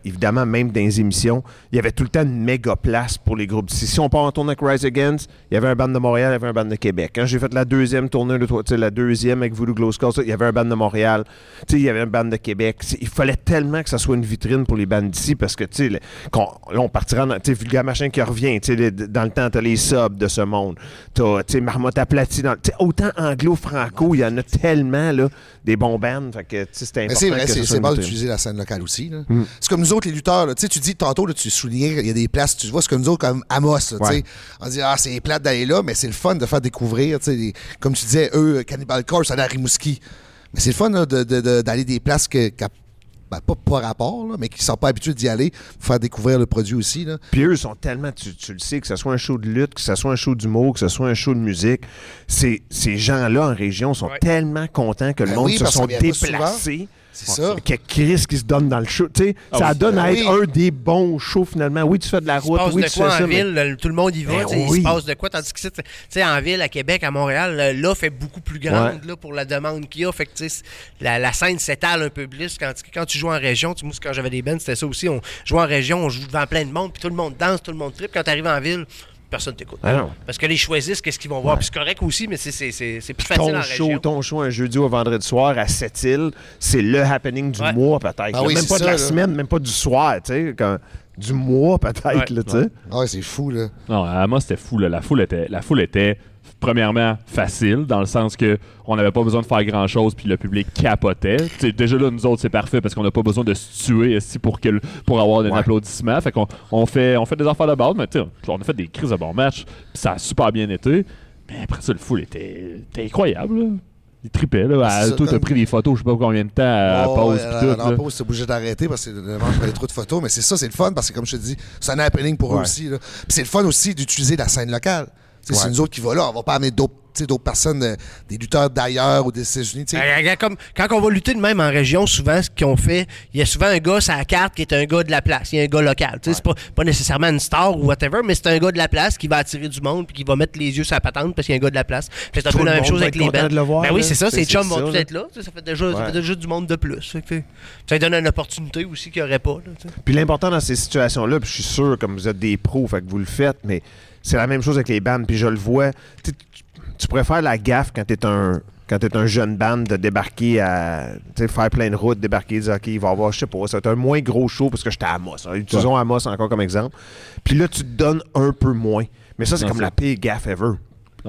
évidemment, même dans les émissions, il y avait tout le temps une méga place pour les groupes d'ici. Si on part en tournée avec Rise Against, il y avait un band de Montréal, il y avait un band de Québec. Quand j'ai fait la deuxième tournée, la deuxième avec Voodoo Glow Skulls, il y avait un band de Montréal, il y avait un band de Québec. Il fallait tellement que ça soit une vitrine pour les bandes d'ici parce que, tu sais, là, on partira dans, tu sais, Vulgaire Machin qui revient, tu sais, les- dans le temps, t'as les subs de ce monde, t'as, tu sais, Marmotte aplatie, dans, autant anglo-franco, il y en a tellement, là, des bons bands, fait que, tu sais, c'était Mais important c'est vrai, c'est vitrine. d'utiliser la scène locale aussi. là. Mm. C'est comme nous autres, les lutteurs. là. Tu dis tantôt, là, tu soulignais qu'il y a des places, tu vois, c'est comme nous autres, comme Amos. là. Ouais. On dit, ah, c'est plate d'aller là, mais c'est le fun de faire découvrir. comme tu disais, eux, Cannibal Corpse, à Rimouski. Mais c'est le fun là, de- de- de- d'aller des places que, qu'à ben, pas par rapport, là, mais qui sont pas habitués d'y aller pour faire découvrir le produit aussi. Là. Puis eux sont tellement, tu, tu le sais, que ce soit un show de lutte, que ce soit un show d'humour, que ce soit un show de musique, ces, gens-là en région sont tellement contents que le Ben monde oui, se sont déplacés. C'est ça. Que Chris qui se donne dans le show. Tu sais, Ah ça oui. donne à Ben être oui. un des bons shows finalement. Oui, tu fais de la Il se route, passe oui, de tu quoi fais en ça. mais- ville, là, tout le monde y va, Ben tu sais, il oui. se passe de quoi, tandis que tu sais, en ville, à Québec, à Montréal, là, l'offre est beaucoup plus grande là, pour la demande qu'il y a. Fait que, tu sais, la, la scène s'étale un peu plus. Quand, quand tu joues en région, tu, moi, quand j'avais des bands, c'était ça aussi. On jouait en région, on joue devant plein de monde, puis tout le monde danse, tout le monde tripe. Quand tu arrives en ville, personne t'écoute. Ah non. Parce que les choisissent qu'est-ce qu'ils vont voir. Puis c'est correct aussi, mais c'est- c'est c'est- c'est plus facile ton en show, région. ton show un jeudi ou un vendredi soir à Sept-Îles, c'est le happening du mois peut-être. Ah oui, même pas de la là. semaine, même pas du soir, tu sais, quand- du mois peut-être, là, tu sais. Ah ouais, c'est fou, là. Non, à moi, c'était fou. là. La, foule était, la foule était, premièrement, facile, dans le sens que on n'avait pas besoin de faire grand-chose, puis le public capotait. Déjà là, nous autres, c'est parfait, parce qu'on n'a pas besoin de se tuer ici pour, que, le- pour avoir un Ouais. applaudissement. Fait qu'on on fait, on fait des affaires de base, mais on a fait des crises de bon match, puis ça a super bien été. Mais après ça, le foule était, était incroyable. là. Il tripait, là. À, toi, t'as pris des photos, je sais pas combien de temps, à Oh, pause, ouais, puis tout. à pause, t'es obligé d'arrêter parce que je prenais trop de photos. Mais c'est ça, c'est le fun parce que, comme je te dis, c'est un happening pour eux aussi. Puis c'est le fun aussi d'utiliser la scène locale. C'est Ouais. nous autres qui va là. On va pas amener d'autres personnes, euh, des lutteurs d'ailleurs ou des États-Unis. comme, quand on va lutter de même en région, souvent, ce qu'on fait, il y a souvent un gars sur la carte qui est un gars de la place. Il y a un gars local. Tu sais, C'est pas, pas nécessairement une star ou whatever, mais c'est un gars de la place qui va attirer du monde puis qui va mettre les yeux sur la patente parce qu'il y a un gars de la place. C'est un Tout peu la même chose avec les de le voir, Ben oui, c'est ça. C'est- Ces chums vont là. être là. Ça fait déjà, ça Ouais. fait déjà du monde de plus. Fait ça donne une opportunité aussi qu'il n'y aurait pas. là. Puis l'important dans ces situations-là, puis je suis sûr, comme vous êtes des pros, fait que vous le faites, mais c'est la même chose avec les bandes, puis je le vois. Tu, tu- tu pourrais faire la gaffe quand t'es un quand t'es un jeune band de débarquer à faire plein de routes, débarquer, dire OK, il va y avoir, je sais pas, ça va être un moins gros show parce que j'étais à Amos. hein. Utilisons Amos encore comme exemple. Puis là, tu te donnes un peu moins. Mais ça, c'est comme la pire gaffe ever.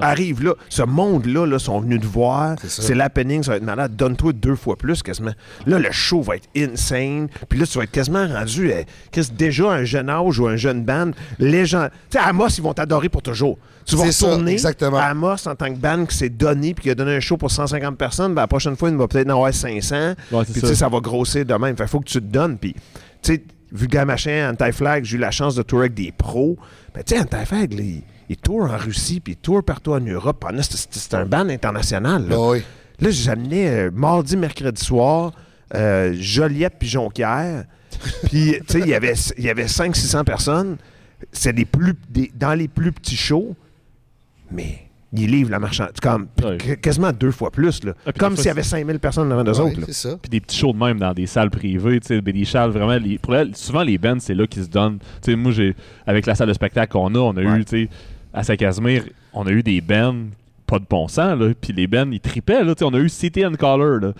Arrive là, ce monde-là, là, sont venus te voir. ça. C'est l'happening, ça va être malade. Donne-toi deux fois plus quasiment. Là, le show va être insane. Puis là, tu vas être quasiment rendu à Chris, déjà un jeune âge ou un jeune band. Les gens. Tu sais, Amos, ils vont t'adorer pour toujours. Tu vas ça, retourner exactement. à Amos en tant que band qui s'est donné puis qui a donné un show pour 150 personnes. Ben, la prochaine fois, il va peut-être en avoir 500. Ouais, c'est puis tu ça. sais, ça va grossir de même. Fait faut que tu te donnes. Puis, tu sais, Vulgar Machin, Anti-Flag, j'ai eu la chance de tourer avec des pros. Ben, tu sais, Anti-Flag, là, il, il tourne en Russie, puis il tourne partout en Europe. Pendant, c'est- un band international. Là, Ah oui. là j'amenais euh, mardi, mercredi soir, euh, Joliette puis Jonquière. Puis, tu sais, il y avait, il y avait 500-600 personnes. C'est des plus, des- dans les plus petits shows, mais ils livrent la marchandise. Comme, quasiment deux fois plus. Là. Ah, comme s'il y avait 5000 personnes devant d'eux autres. ça. puis des petits shows de même dans des salles privées, tu sais, des salles vraiment. les- pour la- souvent, les bands, c'est là qu'ils se donnent. Tu sais, moi, j'ai, avec la salle de spectacle qu'on a, on a Ouais. eu, tu sais, à Saint-Casimir, on a eu des bands pas de bon sens, là, puis les bands, ils tripaient, là, tu sais, on a eu City and Color, là.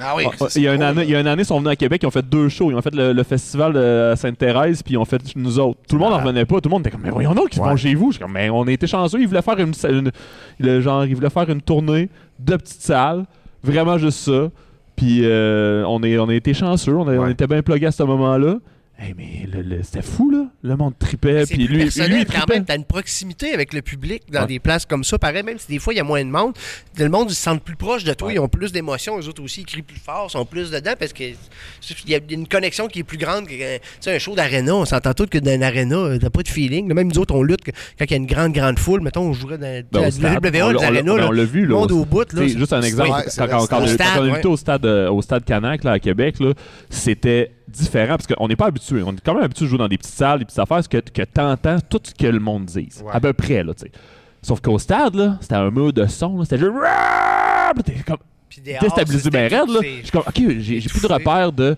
Ah oui, ah, il y a une année, il y a une année, ils sont venus à Québec, ils ont fait deux shows, ils ont fait le, le festival de Sainte-Thérèse, puis ils ont fait nous autres. Tout le monde n'en revenait pas, tout le monde était comme, mais voyons donc, ils Ouais. vont chez vous. Je comme, mais on été chanceux, ils voulaient faire une, une- le genre, ils voulaient faire une tournée de petites salles, vraiment juste ça. Puis euh, on, est, on a été chanceux, on, a- on était bien plugués à ce moment-là. Hey, mais le- le- c'était fou, là. Le monde tripait, puis lui, personnel lui, il quand même. T'as une proximité avec le public dans Ouais. des places comme ça. Pareil, même si des fois il y a moins de monde, le monde ils se sentent plus proche de toi, ils ont plus d'émotions, eux autres aussi, ils crient plus fort, sont plus dedans parce que il y a une connexion qui est plus grande que euh, tu sais, un show d'aréna. On s'entend tous que dans une aréna, euh, t'as pas de feeling. Même nous autres, on lutte quand il y a une grande, grande foule. Mettons, on jouerait dans Ben, la au stade. WWA, On les l'a- arénas, ben, on l'a vu, le là, monde au- bout. Là, juste un exemple, Ouais, quand, on ouais. était au stade, euh, au stade Canac là, à Québec, c'était différent parce qu'on n'est pas habitué. On est quand même habitué de jouer dans des petites salles, des petites affaires, que, que t'entends tout ce que le monde dit. Ouais. À peu près, là, tu sais. Sauf qu'au stade, là, c'était un mur de son, là, c'était juste. T'es comme déstabilisé bien raide, là. Je suis comme, OK, j'ai plus de repères de.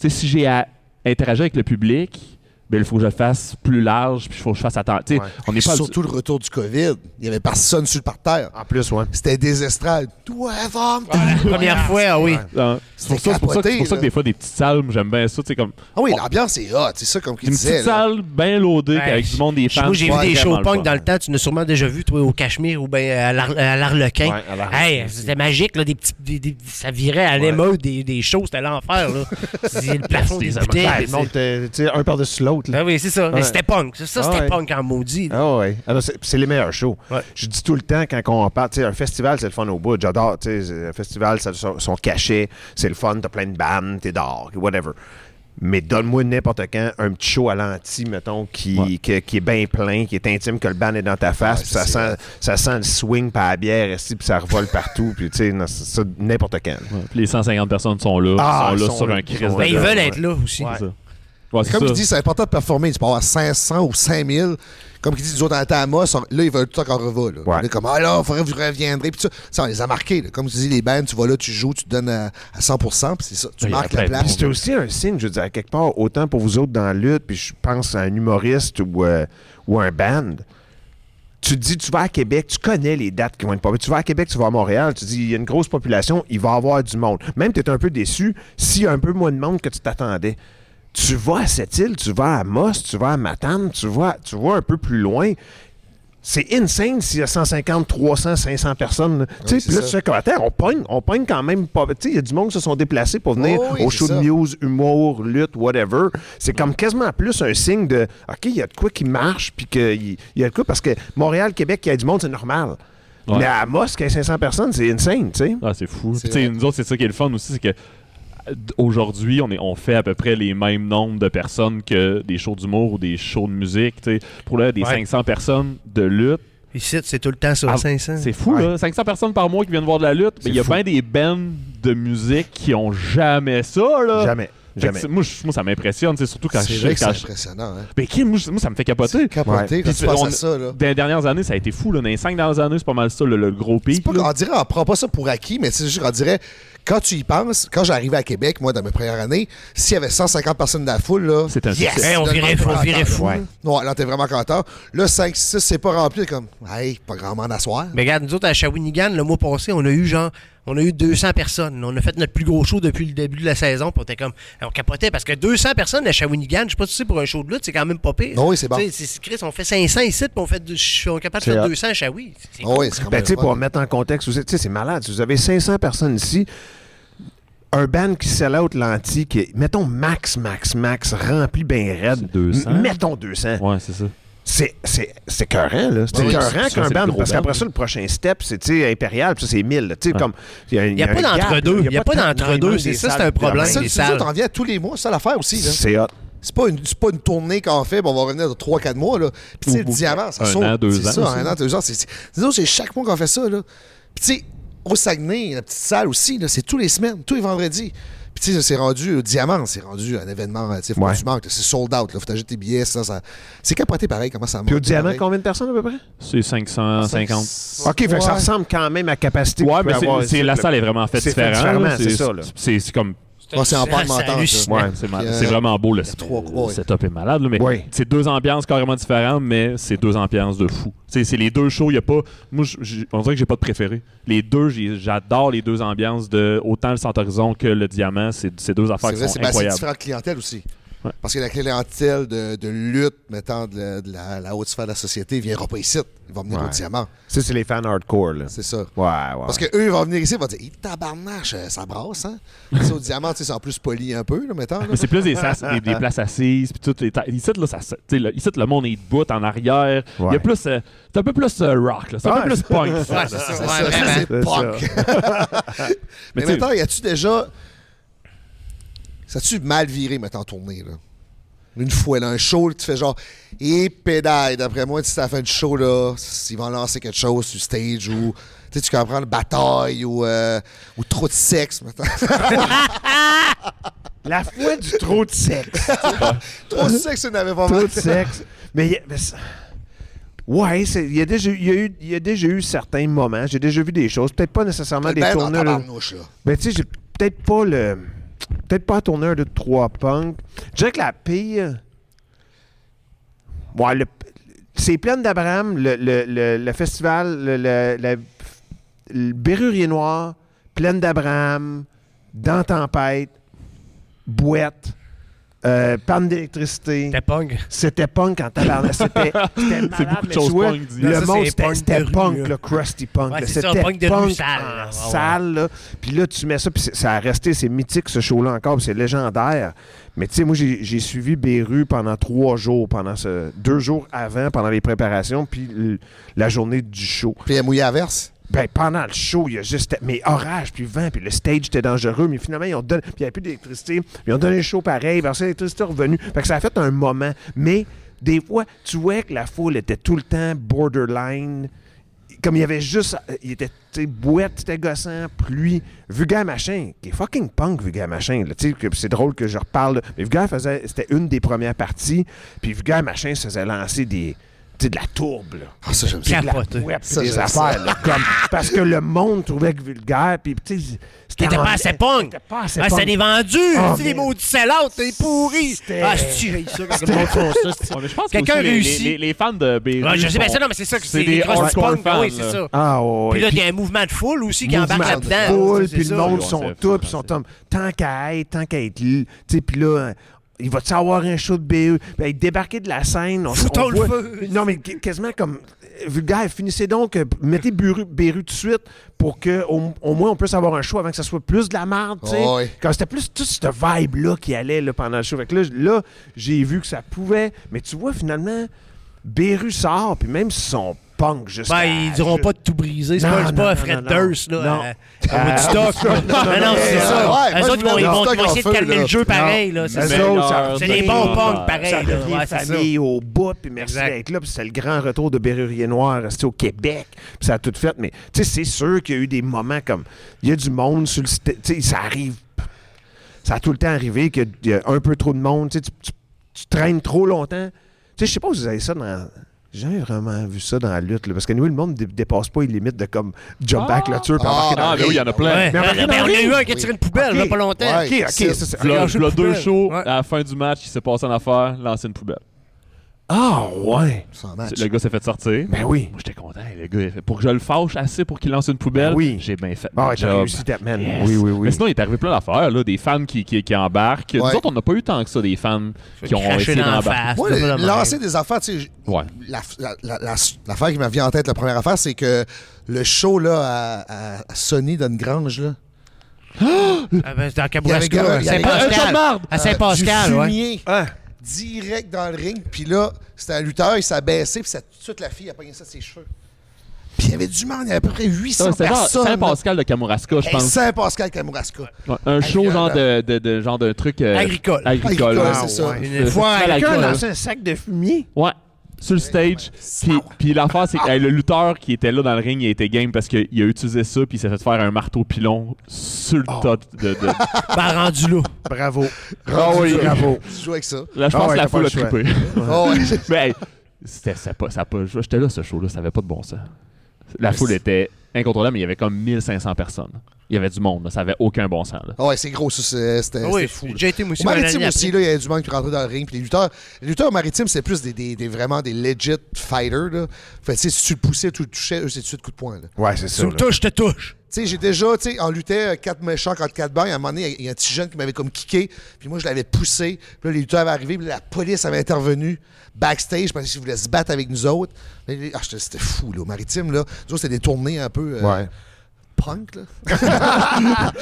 Tu sais, si j'ai à interagir avec le public, ben, il faut que je le fasse plus large, puis il faut que je fasse attention. Ouais. on pas Surtout le retour du COVID. Il n'y avait personne sur le parterre. En plus, ouais. C'était des estrades. Toi, va La première fois, ah oui. Ah, C'est pour, ça, c'est pour, ça, que- c'est pour ça que des fois, des petites salles, j'aime bien ça. Comme Ah oui, l'ambiance est hot. C'est ça, comme qu'il une petite là. salle bien loadée, Ouais, avec du monde, des fans. Moi, j'ai vu des le punk dans le temps. Tu l'as sûrement déjà vu, toi, au Cachemire ou bien à l'Ar- à l'Arlequin. Hey, c'était magique, là, des petits, des- des- ça virait à l'émeute des, des shows, c'était l'enfer. C'est le plafond des bouteilles. Un par-dessus l'autre. Autres. là. Ben oui, c'est ça. Ouais. c'était punk. Ça, c'était Ah ouais. punk en maudit. là. Ah ouais. Alors, c'est c'est les meilleurs shows. Je dis tout le temps quand on sais, un festival, c'est le fun au bout. J'adore, tu sais, un festival, ça son, son cachet, c'est le fun, t'as plein de bandes, t'es dehors, whatever. Mais donne-moi n'importe quand un petit show à l'anti, mettons, qui, qui, qui est bien plein, qui est intime, que le band est dans ta face, puis ça sent, ça sent le swing par la bière ici, puis ça revole partout, puis tu sais, non, c'est ça, n'importe quand. Puis les 150 personnes sont là, Ah, sont là sont sur là, un ils crise. Ben, ils gueule. veulent être là aussi. Ouais, Comme tu dis, c'est important de performer. Tu peux avoir 500 ou 5000. Comme il dit, nous autres, dans à Amos, là, ils veulent tout qu'on revoit. Là. On est comme, ah là, il faudrait que vous reviendrez. Puis ça, ça, on les a marqués. là. Comme tu dis, les bands, tu vas là, tu joues, tu te donnes à, à 100%, puis c'est ça. Tu Oui, marques la place. C'est aussi un signe, je veux dire, quelque part, autant pour vous autres dans la lutte, puis je pense à un humoriste ou, euh, ou un band. Tu te dis, tu vas à Québec, tu connais les dates qui vont être pas Tu vas à Québec, tu vas à Montréal, tu dis, il y a une grosse population, il va y avoir du monde. Même tu es un peu déçu s'il y a un peu moins de monde que tu t'attendais. Tu vas à cette île, tu vas à Moss, tu vas à Matane, tu vas, tu vas un peu plus loin. C'est insane s'il y a 150, 300, 500 personnes. là. Tu sais, là, tu fais comme, attends, on pogne, on pogne quand même pas. Tu sais, il y a du monde qui se sont déplacés pour venir Oh oui, au show de news, humour, lutte, whatever. C'est comme quasiment plus un signe de, OK, il y a de quoi qui marche, puis qu'il il y a de quoi, parce que Montréal, Québec, il y a du monde, c'est normal. Ouais. Mais à Amos, qu'il y ait 500 personnes, c'est insane, tu sais. Ah, c'est fou. Puis, tu sais, nous autres, c'est ça qui est le fun aussi, c'est que aujourd'hui, on, est- on fait à peu près les mêmes nombres de personnes que des shows d'humour ou des shows de musique. tu sais. Pour là, des Ouais. 500 personnes de lutte. Ici, c'est tout le temps ça, Ah, 500. C'est fou, là. 500 personnes par mois qui viennent voir de la lutte. Mais il y a bien des bands de musique qui ont jamais ça, là. Jamais. Jamais. moi, je- moi, ça m'impressionne, c'est surtout quand je c'est quand je- impressionnant. Hein? Mais Kim, moi, ça me fait capoter. Capoter quand Puis tu on- à ça. Là. Dans les dernières années, ça a été fou. Là. Dans les cinq dernières années, c'est pas mal ça, le, le gros pic. Pas qu'on dirait, on prend pas ça pour acquis, mais c'est juste qu'on dirait, quand tu y penses, quand j'arrivais à Québec, moi, dans mes premières années, s'il y avait 150 personnes dans la foule, là, C'est un yes! succès. Hey, on virait fou, on virait fou. Ouais. Ouais, là, t'es vraiment content. Là, 5, 6, c'est pas rempli, comme, hey, pas grand monde à soir. Mais regarde, nous autres, à Shawinigan, le mois passé, on a eu genre, on a eu 200 personnes. On a fait notre plus gros show depuis le début de la saison. Puis on était comme, on capotait parce que 200 personnes à Shawinigan, je sais pas si tu sais, pour un show de lutte, c'est quand même pas pire. Non, oui, c'est bon. Tu sais, c'est- Chris, on fait 500 ici, puis on, fait deux- on est capable de C'est faire hot. 200 à Shawi. C'est Oh, oui, c'est Ben, pour mettre en contexte, aussi, tu sais, c'est malade. Si vous avez 500 personnes ici, un band qui sell out l'anti, qui est, mettons, max, max, max, rempli ben raide. C'est 200. M- Mettons 200. Ouais, c'est ça. C'est, c'est, c'est écœurant, là. C'est c'est- qu'un c'est band, parce qu'après ça, le prochain step, c'est, tu sais, impérial, puis ça, c'est 1000, là. Tu sais, comme. Il n'y a, pas un d'entre-deux. Il n'y a pas d'entre-deux. C'est ça, c'est un problème. de Ça, t'en viens tous les mois, c'est ça l'affaire aussi. C'est hot. C'est pas, une, c'est pas une tournée qu'on fait, puis on va revenir de 3-4 mois. Là. Puis tu sais, le diamant, ça un saute. an, deux C'est ans ça, un an, deux ans. C'est, c'est, c'est, c'est chaque mois qu'on fait ça. Là. Puis tu sais, au Saguenay, la petite salle aussi, là, c'est tous les semaines, tous les vendredis. Puis tu sais, c'est rendu, au diamant, c'est rendu un événement, tu sais, faut Ouais. que tu là. c'est sold out, là, faut t'acheter tes billets, ça, ça. C'est capoté pareil, comment ça marche. Puis au diamant, combien de personnes à peu près? C'est 550. OK, fait que ça ressemble quand même à capacité. Ouais, mais c'est, la salle est vraiment faite différemment. c'est ça, là. C'est, c'est comme Ouais, c'est en C'est. Ouais. Euh, c'est vraiment beau le, trois- le ouais. setup est malade là, mais Ouais. c'est deux ambiances carrément différentes mais c'est deux ambiances de fou. C'est, c'est les deux shows, il y a pas moi on dirait que j'ai pas de préféré. Les deux j'ai- j'adore les deux ambiances de autant le Centre Horizon que le Diamant, c'est, c'est deux affaires C'est qui sont c'est ben, c'est incroyables. différentes clientèles aussi. Ouais. Parce que la clientèle de, de lutte, mettant de, la, de la- la haute sphère de la société, ne viendra pas ici. Ils vont venir au diamant. Ça, c'est les fans hardcore, là. C'est ça. Ouais, ouais. Parce qu'eux, ils vont venir ici, ils vont dire tabarnache, euh, ça brasse, hein? Au diamant, c'est en plus poli un peu, là, mettons. là. Mais c'est plus des, sas- des, des places assises puis tout. les ta- Ici, là, ça, le, ici, le monde est debout en arrière. Il y a plus, euh, c'est un peu plus euh, rock, là. c'est un Ouais, peu plus c'est- punk. Ça. c'est ça. C'est Ouais, ça, vraiment. ça, c'est C'est punk. Mais mettons, y a-tu déjà. Ça tu mal viré, mettons, en tournée, là? Une fois, là, un show, tu fais genre, et pédale. D'après moi, si t'as la fin du show, là, ils vont lancer quelque chose sur stage ou. Tu sais, tu comprends, bataille ou, euh, ou trop de sexe. La foi du trop de sexe. trop de sexe, il n'avait pas trop de sexe. Mais, mais ouais, il y, a déjà, y, a eu, y a déjà eu certains moments. J'ai déjà vu des choses. Peut-être pas nécessairement des tabarnouche, là. Ben, tu sais, j'ai peut-être pas le. Peut-être pas tourner un de trois punk. Je dirais que la pire. C'est Plaine d'Abraham, le, le, festival, le, Berrurier Noir, Plaine d'Abraham, Dans Tempête, Bouette, euh, panne d'électricité. C'était punk. C'était punk en tabarnak. C'était c'était malade, beaucoup de mais choses tu vois. Le monde, c'était punk le crusty punk. Ouais, C'était punk de sale, en salle, là. Puis là, tu mets ça, puis ça a resté, c'est mythique ce show-là encore, puis c'est légendaire. Mais tu sais, moi, j'ai suivi Beru pendant trois jours, pendant ce, deux jours avant, pendant les préparations, puis la journée du show. Puis elle mouillé à verse. Ben, pendant le show, il y a juste. Mais orage, puis vent, puis le stage était dangereux, mais finalement, ils ont donné. Puis il n'y avait plus d'électricité. Ils ont donné le show pareil, parce que l'électricité est revenue. Fait que ça a fait un moment. Mais des fois, tu vois que la foule était tout le temps borderline. Comme il y avait juste. Il était, bouette, c'était gossant, pluie. Vulgaire Machin, qui est fucking punk, Vulgaire Machin. c'est drôle que je reparle. Mais Vulgaire faisait. C'était une des premières parties. Puis Vulgaire Machin se faisait lancer des. De la tourbe, là. Ah, ça, j'aime ça. De la Ça, des affaires, là, comme- parce que le monde trouvait que vulgaire, puis tu sais, T'étais pas assez punk. C'était pas assez Ah, punk. c'est des vendus. Ah, c'est mais- des maudits sellouts. T'es pourri. C'était- Ah, c'est Quelqu'un les- réussit. Les, les- les fans de. Ouais, je sais, ben ça, non, mais c'est ça que c'est c'est des punk. fans, Oui, c'est ça. Ah, ouais, Puis là, il y a un mouvement de foule aussi qui embarque mouvement là-dedans. de foule, puis le monde sont fun, puis sont comme, tant qu'à être, tant qu'à être, tu sais, puis là, il va-tu avoir un show de BE? Ben, il débarquait de la scène. On, le voit- feu. Non, mais qu- quasiment comme, euh, vulgaire, finissez donc, euh, mettez Beru, Beru tout de suite pour que au, au moins on puisse avoir un show avant que ça soit plus de la merde, tu sais. Oh, ouais. Quand c'était plus toute cette vibe-là qui allait là, pendant le show. Fait que là, là, j'ai vu que ça pouvait, mais tu vois, finalement, Beru sort, puis même si son punk jusqu'à... Ben, ils diront pas de tout briser. C'est pas, pas Fred. Durst, là. Non. euh, à Woodstock, là. Non, non, c'est ça. Eux autres, ils vont, essayer de calmer là. le jeu pareil, là. C'est des bons euh, punks, pareil. Ça là. famille au bout, puis merci d'être là. Puis c'est le grand retour de Berrurier Noir resté au Québec. Puis ça a tout fait. Mais tu sais, c'est sûr qu'il y a eu des moments comme. Il y a du monde sur le. Tu sais, ça arrive. Ça a tout le temps arrivé qu'il y a un peu trop de monde. Tu, sais, tu, tu- tu traînes trop longtemps. Tu sais, je sais pas si vous avez ça dans. J'ai jamais vraiment vu ça dans la lutte, là, parce que nous, le monde ne dépasse pas les limites de comme jump back là-dessus, puis Ah, embarquer dans Ah, le ben oui, il y en a plein. Ouais. Mais dans on a eu un qui a tiré une poubelle, là, pas longtemps. Ouais. Ok, ok, ça, c'est- deux shows, Ouais. à la fin du match, il s'est passé en affaire, lancer une poubelle. Ah, ouais. Sans match. Le gars s'est fait sortir. Ben oui. Moi, j'étais content. Le gars, il a fait, pour que je le fâche assez pour qu'il lance une poubelle, Ben oui. j'ai bien fait Ah, job. réussi, Tapman. Yes. Oui, oui, oui. Mais sinon, il est arrivé plein d'affaires, là, des fans qui, qui, qui embarquent. Nous Ouais. autres, on n'a pas eu tant que ça, des fans qui ont essayé dans la d'embarquer. lancer des affaires, tu sais, Ouais. la- la- la- la- l'affaire qui m'a venu en tête, la première affaire, c'est que le show là, à, à- Sony Grange là, Ah, ben, c'est dans Kamouraska, Il y avait- à il y avait- Saint-Pascal. marde! À Saint-Pascal, du ouais. Direct dans le ring. Puis là, c'était un lutteur, il s'est baissé, puis ça- tout de suite, la fille a pogné ça de ses cheveux. Puis il y avait du monde, il y avait à peu près 800 Ça, C'était genre personnes. Saint-Pascal de Kamouraska, je pense. Saint-Pascal Kamouraska. Ouais, un show genre de, de, de- genre d'un truc euh, Agricole. agricole. Agricole, ouais. c'est ça. ouais. Une Quelqu'un un sac de fumier. Ouais. Sur le stage. Puis, puis l'affaire, c'est que hey, le lutteur qui était là dans le ring, il a été game parce qu'il a utilisé ça, puis il s'est fait faire un marteau pilon sur le Oh. tas de. de- Ben, rendu là. Bravo. Ah oui. Bravo. Tu joues avec ça. Là, je Ah pense ouais, que la foule le a trippé. Oh, ouais. Mais hey, c'était ça pas, ça pas, j'étais là ce show-là, ça avait pas de bon sens. La foule était incontrôlable, mais il y avait comme 1500 personnes. Il y avait du monde, là, ça avait aucun bon sens. là. Ah ouais, c'est gros, c'était Ah Oui, c'était fou. j'ai été. Au maritime aussi, là, il y a du monde qui rentrait dans le ring. Puis les lutteurs, les lutteurs maritimes, c'est plus des, des, des- vraiment des legit fighters. Là. Fait que, tu sais, si tu le poussais, tu le touchais, eux, c'est tout de suite coup de poing. Là. Ouais, c'est ça. Tu me là. touches, je te touche. Sais, j'ai déjà, tu sais, en luttait euh, quatre méchants contre quatre et À un moment donné, il y a un petit jeune qui m'avait comme kické. Puis moi, je l'avais poussé. Puis là, les lutteurs avaient arrivé. Puis la police avait intervenu backstage parce qu'ils voulaient se battre avec nous autres. Ah, c'était fou, là. Au maritime, là. Nous autres, c'était des tournées un peu. euh, Ouais. Punk, là.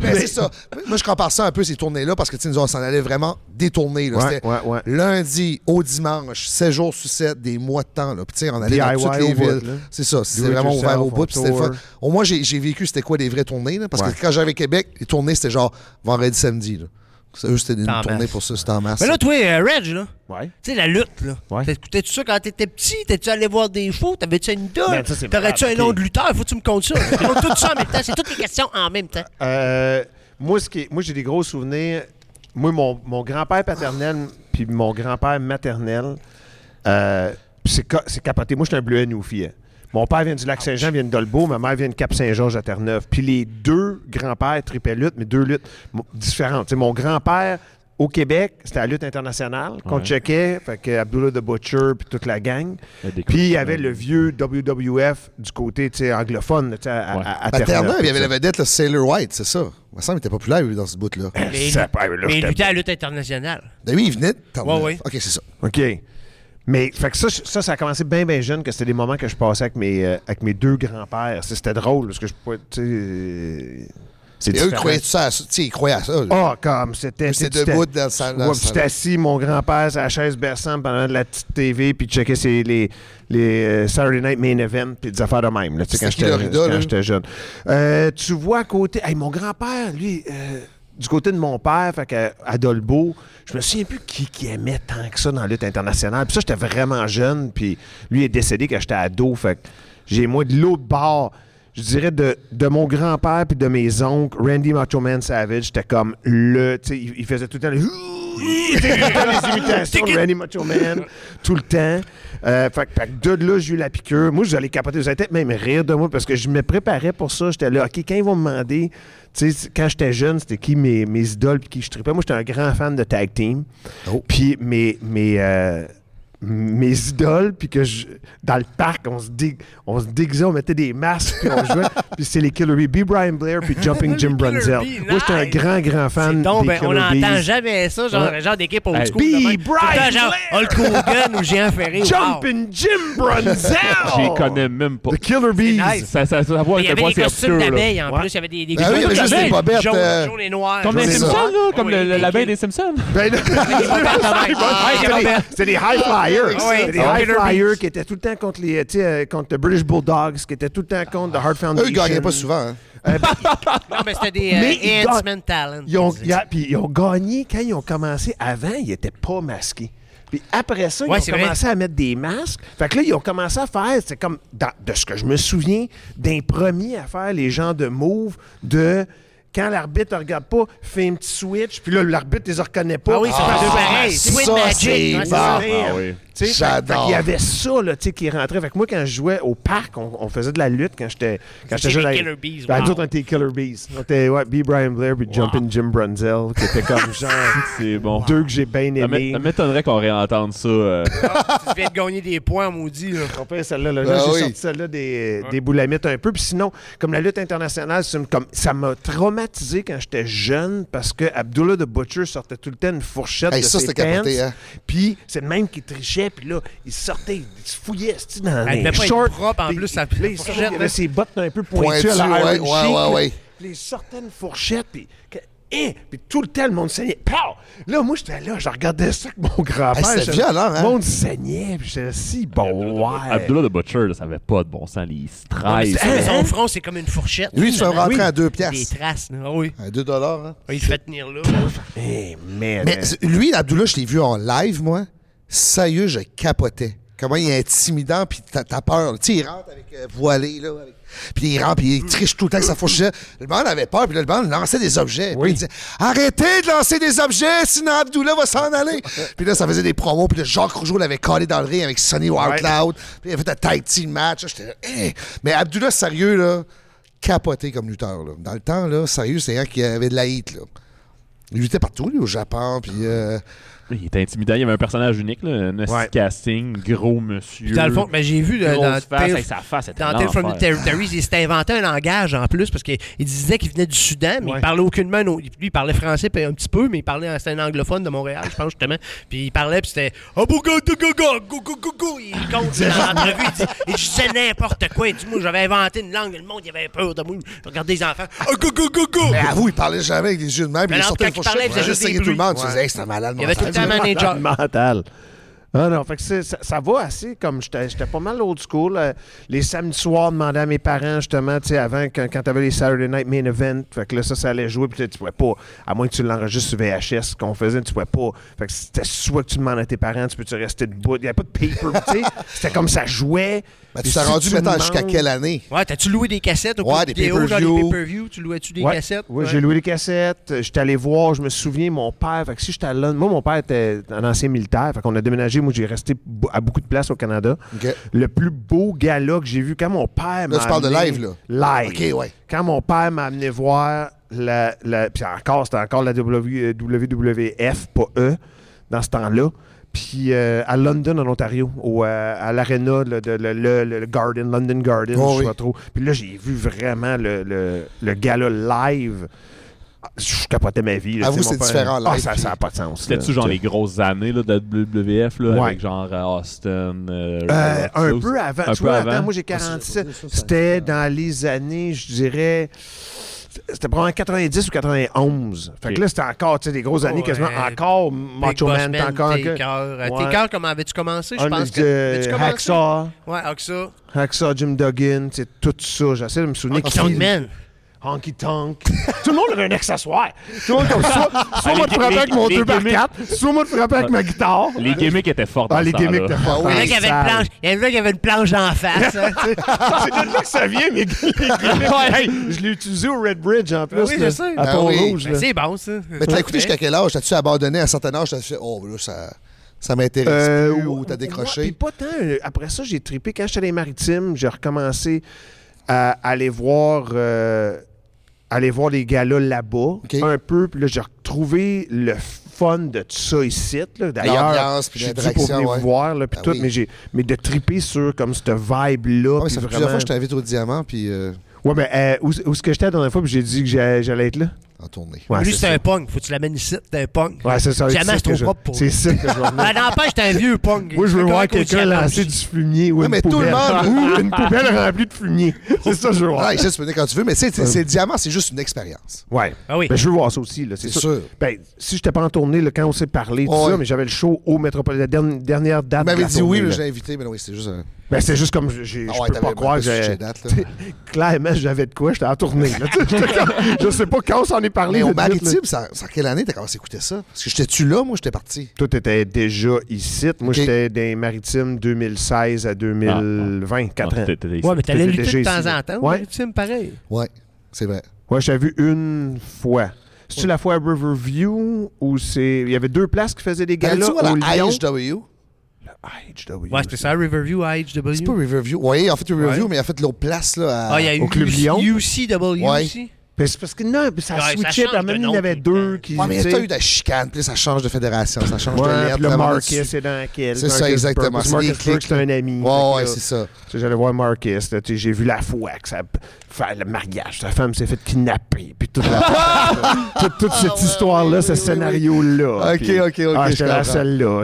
Mais c'est ça. Moi, je compare ça un peu, ces tournées-là, parce que, tu sais, nous, on s'en allait vraiment détourner, là. Ouais, C'était ouais, ouais. lundi au dimanche, 7 jours sur 7, des mois de temps, là. Puis, tu sais, on allait dans DIY toutes les villes. C'est ça. C'était vraiment ouvert au bout, c'était fun. Au moins, j'ai vécu c'était quoi des vraies tournées, là, parce que quand j'arrivais à Québec, les tournées, c'était genre vendredi, samedi, là. Ça, Eux, c'était une tournée pour ça, c'était en masse. Mais là, toi, euh, Reg, là. Ouais. Tu sais, la lutte, là. Ouais. T'écoutais-tu ça quand t'étais petit? T'étais-tu allé voir des shows? T'avais-tu une Ben, ça, c'est T'aurais-tu un nom de lutteur? Faut que tu me comptes ça. Tout ça en même temps. C'est toutes les questions en même temps. Euh, moi, ce qui est- moi, j'ai des gros souvenirs. Moi, mon, mon grand-père paternel puis mon grand-père maternel, euh, c'est ca- c'est capoté. Moi, je suis un bleuet Noufi. Mon père vient du Lac-Saint-Jean, vient de Dolbeau. Ma mère vient de Cap-Saint-Georges à Terre-Neuve. Puis les deux grands-pères tripaient lutte, mais deux luttes différentes. Mon grand-père, au Québec, c'était la lutte internationale qu'on Ouais. checkait. Fait que Abdullah the Butcher puis toute la gang. Il Puis il y avait le vieux WWF du côté anglophone à, Ouais. à- à À Terre-Neuve, il y avait la vedette, le Sailor White, c'est ça. me semble qu'il était populaire, lui, dans ce bout-là. Mais, Ça, là, mais il luttait à la lutte internationale. Ben oui, il venait de Terre-Neuve. Ouais, ouais. OK, c'est ça. OK. Mais fait que ça, ça, ça a commencé bien, bien jeune, que c'était des moments que je passais avec mes, euh, avec mes deux grands-pères. C'était drôle, parce que je pouvais, euh, C'est eux, croyaient ça, à ils croyaient à ça. Ah, comme c'était. C'était c'était- debout dans le salon. Ouais, puis assis, mon grand-père, sur la chaise berçante pendant de la petite TV, puis checker ses, les, les euh, Saturday Night Main Event, puis des affaires de même, là, quand j'étais jeune. Euh, tu vois à côté. Hey, mon grand-père, lui, euh, du côté de mon père, fait à Dolbeau, je me souviens plus qui, qui aimait tant que ça dans la lutte internationale. Puis ça, j'étais vraiment jeune, puis lui est décédé quand j'étais ado, fait que j'ai, moi, de l'autre bord. Je dirais de, de mon grand-père puis de mes oncles, Randy Macho Man Savage, c'était comme le. Tu sais, il, il faisait tout le temps le. Il faisait tout le temps les imitations de Randy Macho Man, tout le temps. Euh, fait, que- fait de là, j'ai eu la piqûre. Moi, j'allais capoter. Vous allez peut-être même rire de moi parce que je me préparais pour ça. J'étais là, OK, quand ils vont me demander, tu sais, quand j'étais jeune, c'était qui mes, mes idoles puis qui je tripais. Moi, j'étais un grand fan de tag team. Puis mes. mes euh, mes idoles, puis que je, dans le parc, on se, dé- on se déguisait, on mettait des masques, puis on jouait. puis c'est les Killer Bees, B. Brian Blair, puis Jumping Jim Brunzel. Bee, Moi, j'étais un nice. grand, grand fan Donc, des ben, on Killer n'entend Bees. jamais ça, genre, Ouais. genre d'équipe old Hey, school. Be de même. Tout le temps, Brian genre Hulk Hogan ou Géant Ferré. wow. Jumping Jim Brunzel! J'y connais même pas. The Killer Bees! nice. Ça, ça, ça, voit Il y avait des c'est costumes d'abeilles en Ouais. plus. Il y avait des, des Ben oui, il y avait costumes juste des bobettes, Jaune, euh, jaune et noir. Comme les C'est Simpsons, ça. là. Comme Oui, l'abeille des Simpsons. Ben, là, c'était des- c'était des high flyers. Ah oui. C'était des Ah, high flyers qui étaient tout le temps contre les, euh, contre the British Bulldogs, qui étaient tout le temps contre the Heart Foundation. Eux, ils gagnaient pas souvent. hein. Euh, ben, Non, mais c'était des Mais euh, talent. Ils ont, il y a- puis ils ont gagné quand ils ont commencé. Avant, ils n'étaient pas masqués. Puis après ça, Ouais, ils ont vrai. commencé à mettre des masques. Fait que là, ils ont commencé à faire, c'est comme, dans- de ce que je me souviens, d'un premier à faire les gens de move de. Quand l'arbitre ne regarde pas, fait un petit switch, puis là, l'arbitre ne les reconnaît pas. Ah oui, c'est Ah, c'est Magic. ouais, bon. c'est ça. Ah oui. J'adore. qu'il y avait ça là, tu sais, qui rentrait. Fait que moi, quand je jouais au parc, on, on faisait de la lutte quand j'étais les jeune. Killer Bees, Ben, wow. on était Killer Bees. On était ouais, B. Brian Blair puis Jumpin' Jim Brunzel, qui était comme genre C'est bon. deux que j'ai bien Ça m'é- aimés. ça m'étonnerait qu'on réentende ça. euh. Tu viens de gagner des points, maudit. Là. On fait celle-là. Là, Ben j'ai oui. sorti celle-là des, des boulamites un peu. Puis sinon, comme la lutte internationale, comme, ça m'a traumatisé quand j'étais jeune parce que Abdullah the Butcher sortait tout le temps une fourchette Hey, de ça, ses hein. Puis c'est le même qui trichait. Puis là, il sortait, il se fouillait dans Elle les devait pas être shorts? propre, en plus, là, il sortait, avait ses bottes un peu pointues Pointu, à la ouais, Iron ouais, Sheik, ouais, là. ouais. Puis il sortait une fourchette. Puis, que- hein, puis tout le temps, le monde saignait. Pow! Là, moi, j'étais là, je regardais ça avec mon grand-père. Hey, c'était j'étais- violent, hein? Le monde saignait. Puis j'étais si bon, ouais. Abdullah the Butcher, là, ça avait pas de bon sens. Les Mais strikes. c'est- mais son front, c'est comme une fourchette. Lui, il se fait rentrer à deux Des piastres. traces. là. Ah oui. À deux dollars, hein? Il fait tenir là. Hey, man. Mais c'est- lui, Abdullah, je l'ai vu en live, moi. Sérieux, je capotais. Comment il est intimidant, puis t'as peur. Tu sais, il rentre avec euh, voilé, là. avec- Puis il rentre, puis il triche tout le temps avec sa fourchette. Le band avait peur, puis là, le band lançait des objets. Puis il disait Arrêtez de lancer des objets, sinon Abdullah va s'en aller. puis là, ça faisait des promos, puis là, Jacques Rougeau l'avait collé dans le ring avec Sonny Wildcloud. Puis il avait fait un tag team match. J'étais là, Hey! Mais Abdullah, sérieux, là, capoté comme lutteur. Là. Dans le temps, là, sérieux, c'est un qui avait de la hit, là. Il luttait partout, lui, au Japon, puis... euh, il était intimidant. Il y avait un personnage unique, là, un casting, gros monsieur. Puis dans le fond, mais j'ai vu euh, dans face, avec sa face, dans Tale from Territories, il s'était inventé un langage en plus parce qu'il disait qu'il venait du Soudan, mais ouais. il parlait aucunement. Lui, il parlait français un petit peu, mais il parlait. C'était un anglophone de Montréal, je pense justement. Puis il parlait, puis c'était go go go go go go. Il compte dans l'entrevue, il disait n'importe quoi. Du moi, j'avais inventé une langue, le monde il avait peur de moi. Je regardais les enfants. Ah, go go go go. Mais il parlait jamais avec des yeux de même. Mais il sortait une fourchette. Il faisait juste tout le monde. Tu disais, c'est malade ta manager. Mental. Ah non, fait que ça, ça va assez comme j'étais pas mal old school. euh, les samedis soirs, demander à mes parents, justement, tu sais, avant, quand, quand t'avais les Saturday Night Main Event, fait que là, ça, ça allait jouer, puis tu pouvais pas, à moins que tu l'enregistres sur VHS, qu'on faisait, tu pouvais pas. Fait que c'était soit que tu demandes à tes parents, tu peux-tu rester debout. Il n'y avait pas de paper, tu sais. C'était comme ça jouait. Ben, tu t'es si rendu maintenant jusqu'à quelle année? Ouais, t'as-tu loué des cassettes au Ouais, des vidéo, genre pay-per-view. des pay-per-view? Tu louais-tu des Ouais. cassettes? Oui, Ouais. j'ai loué les cassettes. euh, J'étais allé voir, je me souviens, mon père. Fait que si j'étais là, moi, mon père était un ancien militaire. Fait qu'on a déménagé. Moi, j'ai resté à beaucoup de places au Canada. Le plus beau gala que j'ai vu, quand mon père m'a. Là, tu parles de live, là? Live. Ouais. Quand mon père m'a amené voir la. la puis encore, c'était encore la WWF, pas E, dans ce temps-là. Puis euh, à London, en Ontario, au, euh, à l'aréna, le, de- le, le- le Garden, London Garden, Oh je sais oui. pas trop. Puis là, j'ai vu vraiment le, le, le gala live. Je capotais ma vie. là, Avoue, c'est différent, Ah, live, ça puis- n'a pas de sens. C'était-tu là, genre les grosses années là, de WWF là, Ouais. avec genre Austin euh, Euh, un peu avant. Un tu peu vois, avant? attends, moi j'ai 47. C'était dans les années, je dirais. C'était probablement 90 ou 91. Fait que là, c'était encore, tu sais, des grosses années, Ouais. quasiment encore Macho Man, t'es Man, encore. Ouais. Taker, comment avais-tu commencé? Je pense que. Hacksaw. Ouais, Hacksaw. Hacksaw, Jim Duggan, tu sais, tout ça. J'essaie de me souvenir. Man. Honky Tonk. tout le monde avait un accessoire. Tout le monde comme ça. Soit moi de frapper avec mon les 2x4, soit moi de frapper avec ma guitare. Les gimmicks étaient forts. Ah, les gimmicks étaient forts. Il y en a qui avaient une planche. Il y en a qui avaient une planche en face. C'est de là que ça vient, mais je l'ai utilisé au Red Bridge en plus. Oui, je sais. À Ben Pont-Rouge. c'est bon, ça. Mais t'as écouté jusqu'à quel âge? T'as-tu abandonné à un certain âge? T'as fait, oh, là, ça, ça m'intéresse Euh, plus ou t'as décroché? pas tant. euh, Après ça, j'ai trippé. Quand j'étais dans les maritimes, j'ai recommencé à aller voir, euh, aller voir les gars-là là-bas. Un peu. Puis là, j'ai retrouvé le fun de tout ça ici. là. D'ailleurs, puis j'ai dit pour venir ouais. voir, là, puis Ben tout, oui. mais, j'ai, mais de tripper sur comme cette vibe-là. Ouais, ça fait vraiment... plusieurs fois que je t'invite au diamant, puis euh, Ouais, mais euh, où, où est-ce que j'étais la dernière fois, puis j'ai dit que j'allais être là? En tournée. Ouais, Lui, c'est un punk. Faut que tu l'amènes ici. C'est un punk. Ouais, c'est ça. Jamais c'est trop que je- propre pour C'est ça que je venir. Ah, n'empêche, t'es un vieux punk. Moi, je veux voir quelqu'un lancer du fumier ou Ouais, une mais tout le monde- ou une poubelle remplie de fumier. C'est ça que je veux voir. Ouais, ça, tu peux venir quand tu veux, mais tu sais, c'est- c'est le diamant, c'est juste une expérience. Ouais. Ah oui. Ben, je veux voir ça aussi. Là, c'est sûr. sûr. Ben, si je n'étais pas en tournée, là, quand on s'est parlé, tout Ouais. ça, mais j'avais le show au Métropole, la dernière, dernière date. Tu m'avais la dit oui, mais l'ai invité, mais non, oui, c'est juste un. Ben, c'est juste comme. j'ai- Ah je ouais, peux pas croire que j'ai. Clairement, j'avais de quoi, j'étais en tournée. Là, je sais pas quand on s'en est parlé. Mais au maritime, ça, ça quelle année t'as commencé à écouter ça? Parce que j'étais-tu là, moi, j'étais parti. Toi, t'étais déjà ici. Moi, j'étais dans les maritimes 2016 à 2020, 4 Ah, ans. t'étais- t'étais ici. Ouais, mais t'allais lutter de temps ici, en temps. Ouais. Tu pareil. Ouais, c'est vrai. Ouais, je t'avais vu une fois. C'est-tu la fois à Riverview ou c'est. Il y avait deux places qui faisaient des galas Allais-tu à la Lyon? HW? HW. Ouais, c'était ça, Riverview à C'est pas. Riverview. Oui, en fait, Riverview, Ouais. mais il a fait l'autre place, là. à- Ah, il y a au Club Lyon? UCW Ouais. aussi? C'est parce que non, ça Ouais, ça switchait, puis change même de il y en avait deux qui. Ouais, mais il y tu a eu de la chicane, puis ça change de fédération, ça change de Ouais, lettre. le Marcus, c'est dans quel? C'est ça, exactement. C'est Marcus Burke, c'est un ami. Ouais, ouais, c'est ça. J'allais voir Marcus, j'ai vu la fois que ça faire le mariage. Sa femme s'est fait kidnapper, puis toute, la, toute, toute cette histoire-là, ce scénario-là. Ah, Ok, ok, ok, Ah, je j'étais là, celle-là.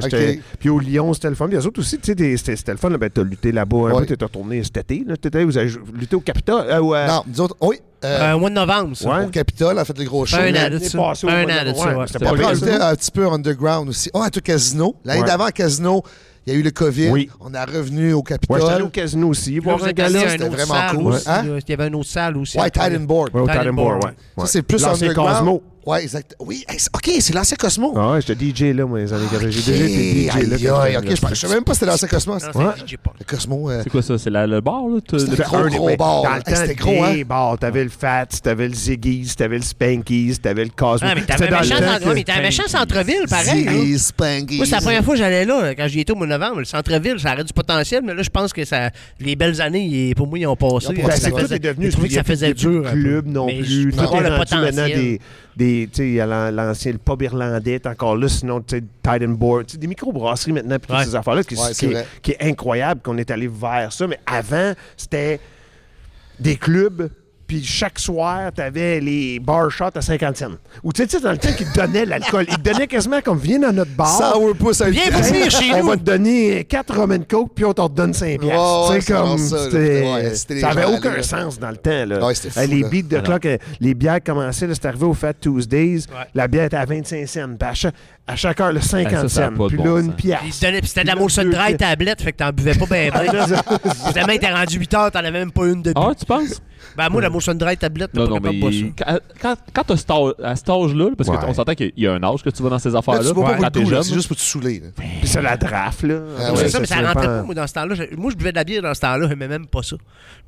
Puis au Lyon, c'était le fun. Puis les autres aussi, tu sais, c'était le fun. là, Ben, t'as lutté là-bas un Ouais. peu, t'es retourné cet été. Là, t'étais- vous avez lutté au Capitole. euh, ouais. Non, nous autres, oui. Euh, Un mois de novembre, ça. Ouais. Au Capitole, a fait le gros show. Un an de ça. Un an de ça, après, on pire, était un petit peu underground aussi. Oh, à tout casino. L'année Ouais. d'avant, casino, il y a eu le COVID. Oui. On est revenu au Ouais, j'étais Capitole. allé au casino aussi. Voir un une c'était vraiment cool. aussi, Hein? Il y avait une autre salle aussi. Ouais. Titan Board. Ouais, au Titan Titan Board, ouais. ouais. Ça, c'est plus L'ancien underground. Cosmo. Ouais, exact. Oui, OK, c'est l'ancien Cosmo. Ah ouais, j'étais DJ là, moi, les années 80. J'ai déjà été DJ là. Aïe, OK, je ne savais même pas que c'était l'ancien Cosmo. Ouais. Le Cosmo. euh, C'est quoi ça? C'est la- le bar, là? C'était le- gros, Un gros bar. Dans le Hey, temps, c'était gros, hein? bars. T'avais le Fats, t'avais le Ziggy's, t'avais le Spanky's, t'avais le Cosmo. Ah, mais t'avais un méchant ouais, un centre-ville, pareil. hein? Ziggy, Spanky. Moi, c'est la première fois que j'allais là, quand j'y étais au novembre. Le centre-ville, ça aurait du potentiel, mais là, je pense que ça, les belles années, pour moi, ils ont passé. Ben, c'est ouais. tout est devenu. Que il y a ça faisait dur. club non Mais plus. je Tout est le maintenant des, des tu sais, il y a l'an- l'ancien, le pub irlandais est encore là, sinon, tu sais, Titan Board, des microbrasseries maintenant, puis toutes Ouais. ces affaires-là, qui est incroyable qu'on est allé vers ça. Mais avant, c'était des clubs, puis chaque soir, t'avais les bar shots à 50 cents. Ou tu sais, dans le temps qu'ils te donnaient l'alcool, ils te donnaient quasiment comme viens dans notre bar. Sourpuss à Viens venir chez on nous. va te donner 4 Roman Coke, puis on t'en redonne 5 Ouais, piastres. ouais, Tu sais, c'est comme, ça, Ouais, ça avait aucun sens dans le temps. Là. Ouais, c'était fou, les là. beats de Ah clock, euh, les bières commençaient, c'était arrivé au Fat Tuesdays, Ouais. la bière était à 25 cents. Puis à, chaque, à chaque heure, le Ah, 50 ça, ça a cents. Puis bon là, une puis c'était de la Molson Dry tablette, fait que t'en buvais pas bien, bien. Finalement, il était rendu 8 heures, t'en avais même pas une de Ah, tu penses? Ben, moi, la Molson Dry tablette, Non, pas non, capable de boire ça. mais quand, quand, quand t'as cet âge- à cet âge-là, parce Ouais. qu'on s'entend qu'il y a un âge que tu vas dans ces Là, affaires-là, tu bois pas quand pour jeune. c'est juste pour te saouler. Puis c'est la draft, là. Ah Ouais, c'est ça, mais ça rentrait pas, moi, dans ce temps-là. Moi, je buvais de la bière dans ce temps-là, mais même pas ça.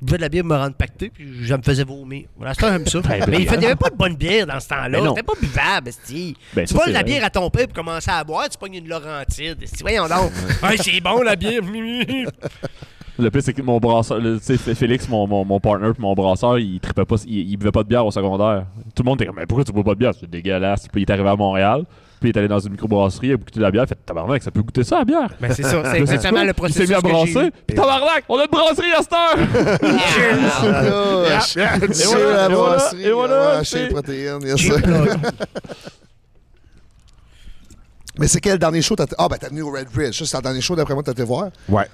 Je buvais de la bière pour me rendre pacté, puis je me faisais vomir. J'aime ça. Mais il n'y avait pas de bonne bière dans ce temps-là. C'était pas buvable, esti. Ben, tu ça, de la bière à ton père pour commencer à boire, tu pognes une Laurentide. Voyons donc. C'est bon, la bière. Le pire, c'est que mon brasseur, tu sais, Félix, mon, mon, mon partner, puis mon brasseur, il trippait pas, il, il buvait pas de bière au secondaire. Tout le monde était comme, mais pourquoi tu bois pas de bière? C'est dégueulasse. Puis il est arrivé à Montréal, puis il est allé dans une microbrasserie, il a goûté de la bière, il a fait tabarnak, ça peut goûter ça, la bière. Ben, c'est ça, c'est exactement le Il s'est processus mis à brasser, puis tabarnak, on a une brasserie à cette heure! Ah, Et voilà, la et voilà, brasserie, et voilà, c'est- chez Protéines, il y a ça. Mais c'est quel dernier show t'as Ah, ben t'es venu au Red Bridge. C'est le dernier show, d'après moi, t'as été voir. Ouais.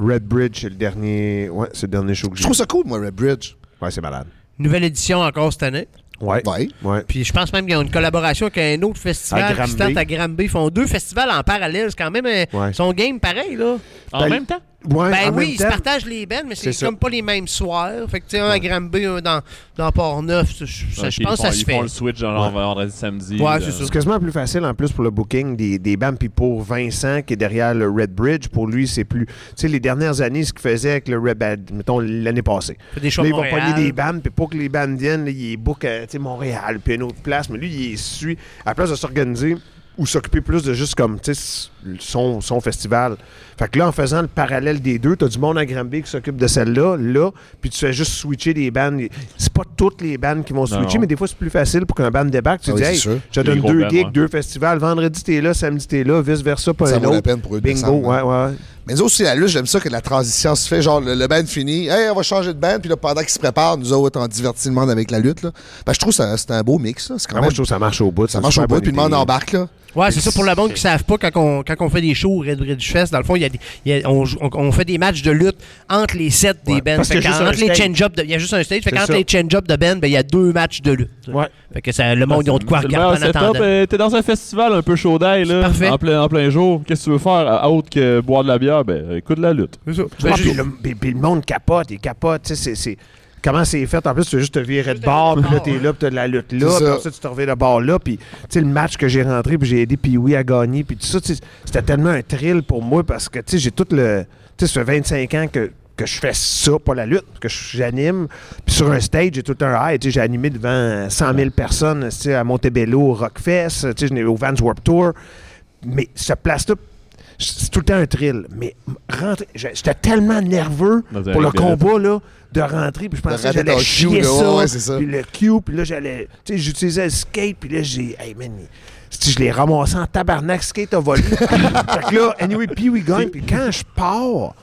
Red Bridge, c'est le dernier. Ouais, c'est le dernier show que Je j'ai. trouve ça cool, moi, Red Bridge. Ouais, c'est malade. Nouvelle édition encore cette année. Ouais. Ouais. Ouais. Puis je pense même qu'ils ont une collaboration avec un autre festival qui se tente à Granby. Ils font deux festivals en parallèle. C'est quand même un- Ouais. son game pareil, là. En Ben, même temps? Ouais, Ben en oui, ils se partagent les bennes, mais c'est comme pas les mêmes soirs. Fait que, tu sais, un à Granby, un dans, dans Port-Neuf. Je Ouais, je pense ils que ça se Ils fait. font le switch genre vendredi, samedi. Ouais, euh, c'est ça. C'est quasiment plus facile en plus pour le booking des, des. Puis pour Vincent, qui est derrière le Red Bridge, pour lui, c'est plus. Tu sais, les dernières années, ce qu'il faisait avec le Red Band, mettons l'année passée. Des Là, ils vont pogner des bandes, puis pour que les bandes viennent, là, il book à sais, Montréal, puis une autre place. Mais lui, il suit. À la place de s'organiser ou s'occuper plus de juste comme tu sais, son, son festival. Fait que là, en faisant le parallèle des deux, tu as du monde à Granby qui s'occupe de celle-là, là, puis tu fais juste switcher des bandes. C'est pas toutes les bandes qui vont switcher, Non. mais des fois, c'est plus facile pour qu'un band débarque. Tu Ah dis, oui, hey, sûr. je te donne deux gigs, ouais. deux festivals. Vendredi, t'es là, samedi, t'es là, vice-versa, pas Ça vaut la peine pour eux de Bingo, descendre, ouais, ouais. Mais aussi, la lutte, j'aime ça que la transition se fait. Genre, le, le band finit. Hey, on va changer de band. Puis là, pendant qu'ils se préparent, nous autres, on divertit le monde avec la lutte. Là. Ben, je trouve que c'est un- beau mix. là. C'est quand Ah, même. moi, je trouve que ça marche au bout. ça marche au bout. Puis le monde embarque. Là. Ouais, c'est ça pour le monde qui savent pas quand on, quand on fait des shows au Red Bridge Fest. Dans le fond, il y a des- il y a- on, joue- on- on fait des matchs de lutte entre les sets des Ouais, bands. entre les change-up, de- il y a juste un stage. Fait ça. les change-up de band, ben, il y a deux matchs de lutte. Ouais. Fait que ça, le monde, ils ont de quoi regarder en attendant. euh, T'es dans un festival un peu chaud d'ail, là, Parfait. en plein, en plein jour. Qu'est-ce que tu veux faire, autre que boire de la bière? Ben, écoute la lutte. C'est ça. Ben, puis, le, monde capote, il capote. tu sais, c'est- c'est- Comment c'est fait? En plus, tu veux juste te virer de bord, puis là, t'es là, puis t'as de la lutte là, puis ça. ensuite, tu te reviens de bord là, puis tu sais, le match que j'ai rentré, puis j'ai aidé Pee-Wee à gagner, puis tout ça, c'était tellement un thrill pour moi, parce que, tu sais, j'ai tout le... Tu sais, ça fait 25 ans que que je fais ça, pas la lutte, que je- j'anime. Puis sur un stage, j'ai tout un high. Tu sais, J'ai animé devant 100 000 personnes tu sais, à Montebello, au Rockfest, tu sais, je n'ai- au Vans Warped Tour. Mais ce place-là, c'est tout le temps un thrill. Mais rentrer, j'étais tellement nerveux pour le combat là, de rentrer, puis je pensais que j'allais chier là, ça, ouais, c'est ça. puis le cue, puis là j'allais, tu sais, j'utilisais le skate, puis là j'ai, hey man, je l'ai ramassé en tabarnak, skate a volé. fait que là, anyway, puis we gagne, puis quand je pars,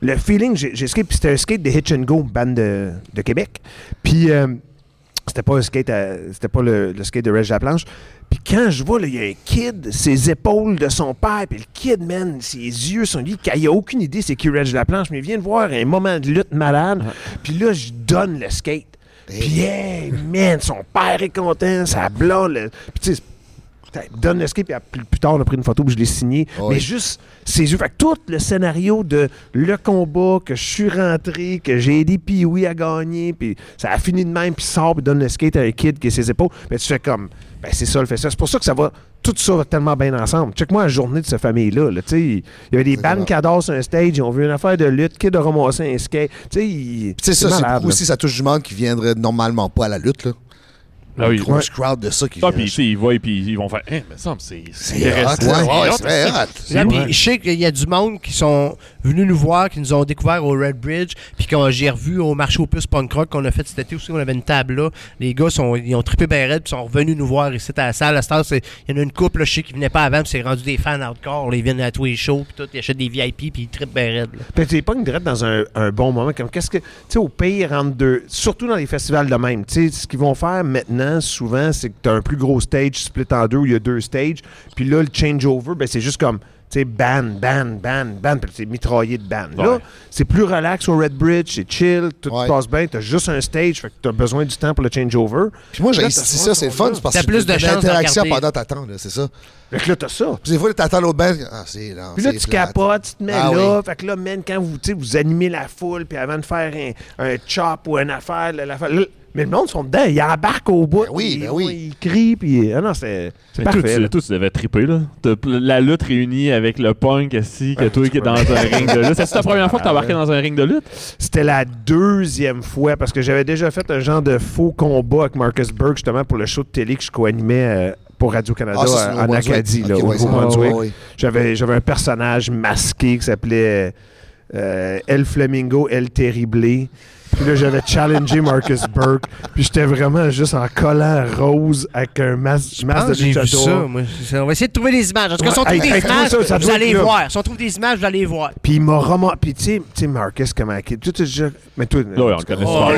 le feeling, j'ai skate, puis c'était un skate de Hitch and Go, band de, de Québec, puis euh, c'était pas un skate, à- c'était pas le, le skate de Reg Laplanche. Puis quand je vois, là, il y a un kid, ses épaules de son père, puis le kid, man, ses yeux sont lui, il a aucune idée c'est qui Reg Laplanche, mais il vient de voir un moment de lutte malade, puis là, je donne le skate. Puis, hey, man, son père est content, ça blonde. le- Puis, tu sais, donne le skate, puis plus, tard, on a pris une photo, puis je l'ai signé. Mais juste ses yeux. Fait que tout le scénario de le combat, que je suis rentré, que j'ai aidé Pee-Wee à gagner, puis ça a fini de même, puis il sort, puis donne le skate à un kid qui a ses épaules. Mais tu fais comme, ben c'est ça le fait ça. C'est pour ça que ça va, tout ça va tellement bien ensemble. Check-moi la journée de cette famille-là. là. Tu sais, Il y avait des bandes qui adorent sur un stage, ils ont vu une affaire de lutte, kid a ramassé un skate. Tu sais, tu sais, ça, c'est aussi, ça touche du monde qui viendrait normalement pas à la lutte. Là. Ah oui. Une grosse crowd de ça qui Ah, puis, ils voient et puis ils vont faire, hein, mais ça me semble, c'est c'est là. Là, je sais qu'il y a du monde qui sont venus nous voir, qui nous ont découvert au Red Bridge, puis que j'ai revu au marché aux puces punk rock qu'on a fait cet été aussi, on avait une table là. Les gars sont, ils ont trippé bien raide, puis sont revenus nous voir ici à la salle. À cette heure, c'est- il y en a une couple, là, je sais, qui venait pas avant, puis c'est rendu des fans hardcore. là. ils viennent à tous les shows, puis tout, ils achètent des VIP, puis ils trippent bien raide. là. Puis tu pas une direct dans un, un bon moment. Comme qu'est-ce que. Tu sais, au pire, entre deux. Surtout dans les festivals de même. Tu sais, ce qu'ils vont faire maintenant, souvent, c'est que tu as un plus gros stage split en deux où il y a deux stages. Puis là, le changeover, ben, c'est juste comme. Tu sais, ban, ban, ban, ban, puis c'est mitraillé de ban. Là, Ouais. c'est plus relax au Red Bridge, c'est chill, tout Ouais. passe bien, t'as juste un stage, fait que t'as besoin du temps pour le changeover. Puis moi, j'ai t'as ça, c'est le fun, c'est parce T'as que plus de t'as chances d'interaction de regarder. pendant t'attends, là, c'est ça. Fait que là, t'as ça. Puis des fois, t'attends l'autre band. Ah, c'est là. Puis là, tu plate. capotes, tu te mets Ah là. oui. Fait que là, man, quand vous, vous animez la foule, puis avant de faire un, un chop ou une affaire, là, l'affaire- là, mais le monde sont dedans, ils embarquent au bout. Ben oui, ils, ben oui. Ils crient, puis. Ah non, c'est parfait. tu, toi, tu devais triper, là. La lutte réunie avec le punk, assis, que Ouais, toi tu qui es dans un ring de lutte. C'est ta première fois que t'as embarqué dans un ring de lutte? C'était la deuxième fois, parce que j'avais déjà fait un genre de faux combat avec Marcus Burke, justement, pour le show de télé que je co-animais euh, pour Radio-Canada Ah, euh, en. Acadie, là, au Nouveau-Brunswick. ouais, ouais. J'avais, j'avais un personnage masqué qui s'appelait euh, El Flamingo, El Terrible. Puis là, j'avais challengé Marcus Burke. Puis j'étais vraiment juste en collant rose avec un masque, pense de que j'ai vu luchador. ça. On va essayer de trouver des images. En tout cas, si on trouve des images, vous allez voir. Si on trouve des images, vous allez voir. Puis il m'a remonté. Puis tu sais- sais, Marcus, comment. Tu tu- tu- Mais toi. Oui, on le connaît Oh, un-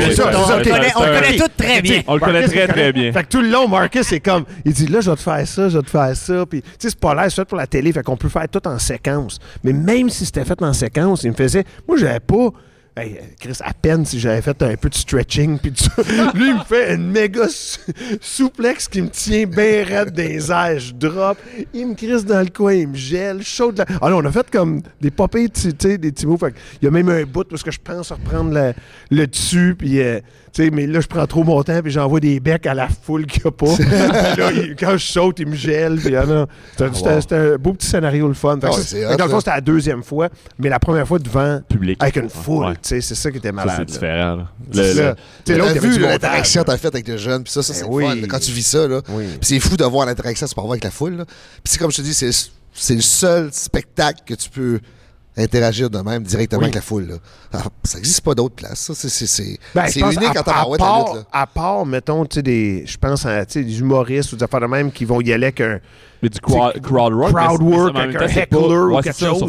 on un- connaît tout très bien. On le connaît très, très bien. Fait que tout le long, Marcus, c'est comme. Il dit là, je vais te faire ça, je vais te faire ça. Puis, tu sais, c'est pas l'air, c'est fait pour la télé. Fait qu'on peut faire tout en séquence. Mais même si c'était fait en séquence, il me faisait. Moi, j'avais pas. Hey, Chris, à peine si j'avais fait un peu de stretching. Puis tout ça. Lui, il me fait une méga sou- souplex qui me tient bien raide des airs. Je drop. Il me crisse dans le coin, il me gèle. Chaud de la... Ah non, on a fait comme des popées, tu sais, des petits mots. Fait que il y a même un bout parce que je pense reprendre le, le dessus. Puis, euh, tu sais, mais là, je prends trop mon temps. Puis j'envoie des becs à la foule qu'il n'y a pas. Puis là, il- quand je saute, il me gèle. Puis, ah non. C'était c'était un beau petit scénario, le fun. Fait Ah fait hot, dans le fond, c'était la deuxième fois. Mais la première fois devant. Public. Avec une foule. Ouais. C'est ça qui était Ça, malade. c'est différent. Le- le- T'as vu l'interaction que t'as faite avec les jeunes, puis ça, ça Ben c'est oui. le fun. Quand tu vis ça, là. Oui. C'est fou de voir l'interaction que tu peux avoir avec la foule. Puis c'est comme je te dis, c'est c'est le seul spectacle que tu peux interagir de même directement Oui. avec la foule. Là. Alors, ça n'existe pas d'autre place. ça. C'est- C'est c'est- Ben, unique à, en à la part, lutte. Là. à part, mettons, tu sais, des, je pense à des humoristes ou des affaires de même qui vont y aller avec un Mais du crowd, crowd work. crowd work avec temps, un c'est heckler pas- ou ouais, quelque c'est chose. pas,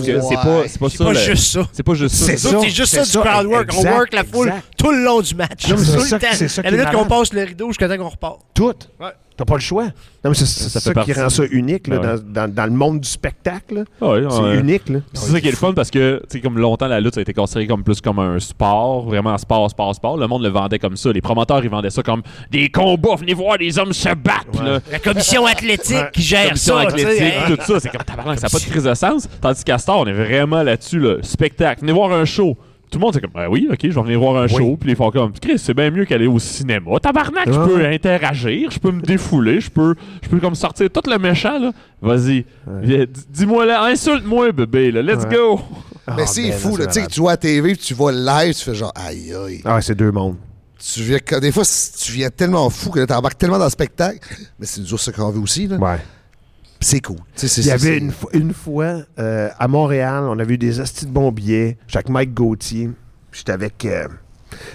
c'est pas C'est ça. pas le- juste ça. C'est pas juste ça. C'est ça, c'est juste c'est ça du crowd work. On work la foule exact. tout le long du match. Non, mais c'est tout ça le temps. c'est ça La minute qu'on passe le rideau jusqu'à temps qu'on repart. tout. Ouais. T'as pas le choix. Non, mais c'est c'est Ça ça, qui rend ça unique là, ouais. dans, dans- dans le monde du spectacle. ouais, C'est unique. Là. C'est ça qui est le fun parce que, comme longtemps, la lutte, ça a été considéré comme plus comme un sport, vraiment sport, sport, sport. Le monde le vendait comme ça. Les promoteurs, ils vendaient ça comme des combats, venez voir des hommes se battre. La commission athlétique qui gère Ça. athlétique, hein. tout ça, c'est comme tabarnak, ça n'a pas de crise de sens. Tandis qu'à Star, on est vraiment là-dessus, là. Spectacle, venez voir un show. Tout le monde, c'est comme, ben oui, ok, je vais venir voir un Oui. show. Puis ils font comme, Chris, c'est bien mieux qu'aller au cinéma. Tabarnak, je Ouais. peux interagir, je peux me défouler, je peux, je peux comme sortir tout le méchant, là. Vas-y, dis-moi là, insulte-moi, bébé, là, let's Ouais. go. Mais Ah, c'est man, fou. c'est là, Tu sais, tu vois à la TV, puis tu vois live, tu fais genre aïe aïe. Ah, ouais, c'est deux mondes. Tu viens, que- des fois, tu viens tellement fou que tu embarques tellement dans le spectacle. Mais c'est nous autres ce qu'on veut aussi. Là. Ouais. C'est cool. Il y avait une, fo- une fois euh, à Montréal, on avait eu des astis de bons billets. J'étais avec Mike Gauthier. J'étais avec. euh,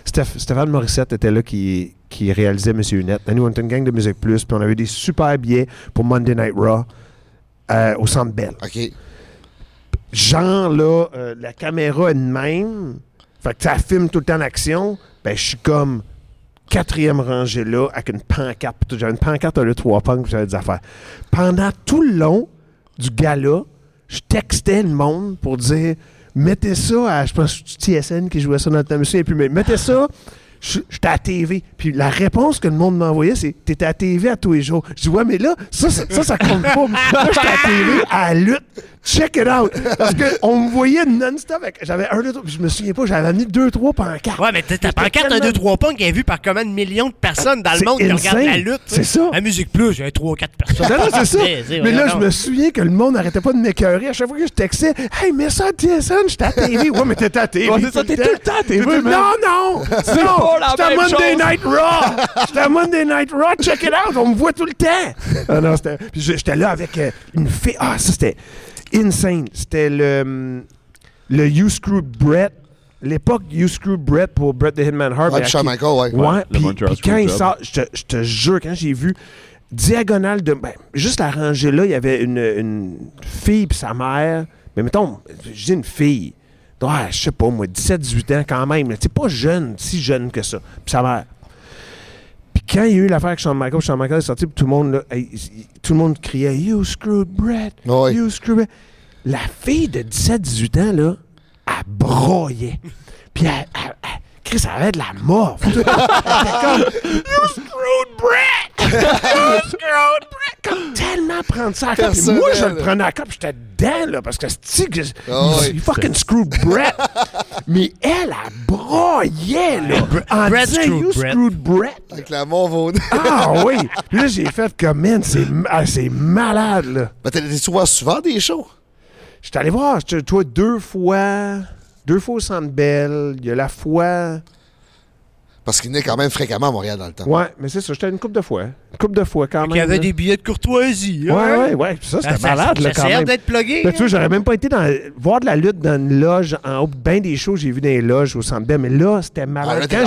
Stéphane Morissette était là qui, qui réalisait Monsieur Net. Nous, on était une gang de Musique Plus. Puis on avait des super billets pour Monday Night Raw euh, au Centre Bell. OK. Genre là, la caméra est de même. Fait que ça filme tout le temps l'action. Ben, je suis comme quatrième rangée là, avec une pancarte. J'avais une pancarte de trois punks, puis j'avais des affaires. Pendant tout le long du gala, je textais le monde pour dire mettez ça à, je pense, que TSN qui jouait ça dans le temps, monsieur, et puis mettez ça. J'étais à la TV. Puis la réponse que le monde m'envoyait, c'est T'étais à la TV à tous les jours. Je dis Ouais, mais là, ça, ça, ça, ça compte pas. Là, j'étais à la TV à la lutte. Check it out. Parce qu'on me voyait non-stop. avec- J'avais un, deux, trois. puis Je me souviens pas, j'avais mis deux, trois pancartes. Ouais, mais ta pancarte, un, deux, trois punks qui est vu par combien de millions de personnes dans le monde qui regardent la lutte. C'est ça. La musique plus, a trois ou quatre personnes. Non, non, c'est ça. Mais, Mais là, je me souviens que le monde n'arrêtait pas de m'écœurer. À chaque fois que je textais, Hey, mets ça TSN, j'étais à TV. Ouais, mais t'étais à TV. Ouais, tout le temps à TV. Non, non! Non! Pas la J'étais à même Monday. Night Raw! J'étais à Monday Night Raw, check it out! On me voit tout le temps! Ah non, c'était. Puis j'étais là avec euh, une fille. Ah, ça, c'était insane. C'était le. hum, Le You Screwed Brett. L'époque You Screwed Brett pour Brett the Hitman Hart. Ouais, Shawn Michaels, ouais. Ouais, puis, quand il sort, je te, je te jure, quand j'ai vu diagonale de. Ben, juste la rangée là, il y avait une, une fille puis sa mère. Mais mettons, je dis une fille. Je sais pas, moi, 17-18 ans quand même. C'est pas jeune, si jeune que ça. Puis sa mère. Puis quand il y a eu l'affaire avec Shawn Michaels, Shawn Michaels est sorti, puis tout le monde, là, il- tout le monde criait You screwed Brett! You screwed Brett! La fille de 17-18 ans, là, elle broyait. Puis elle, elle- elle- Chris, elle avait de la mort. Comme You screwed Brett! You screwed Brett! Comme tellement prendre ça à. Puis Personnel. moi, je le prenais à puis j'étais dedans, là, parce que c'est que Ah il fucking screwed Brett. Mais elle, elle broyait, là. En Brett disant, screwed You Brett. screwed Brett. Avec la mort. Ah oui! Là, j'ai fait comme, man, c'est ah, malade, là. Mais t'es souvent souvent des shows? J'étais allé voir, toi, deux fois, deux fois au Centre Bell. Il y a la fois... Parce qu'il venait quand même fréquemment à Montréal dans le temps. Ouais, mais c'est ça, j'étais une couple de fois. Une couple de fois quand même. Il y avait là. des billets de courtoisie. Ouais, hein? ouais, ouais. Puis ça, c'était Ça- malade, ça là, quand même. d'être plugué, Ben, tu vois, hein? j'aurais même pas été dans, voir de la lutte dans une loge en haut. Ben des shows, j'ai vu dans les loges au Centre Bell, mais là, c'était malade. Ah, là,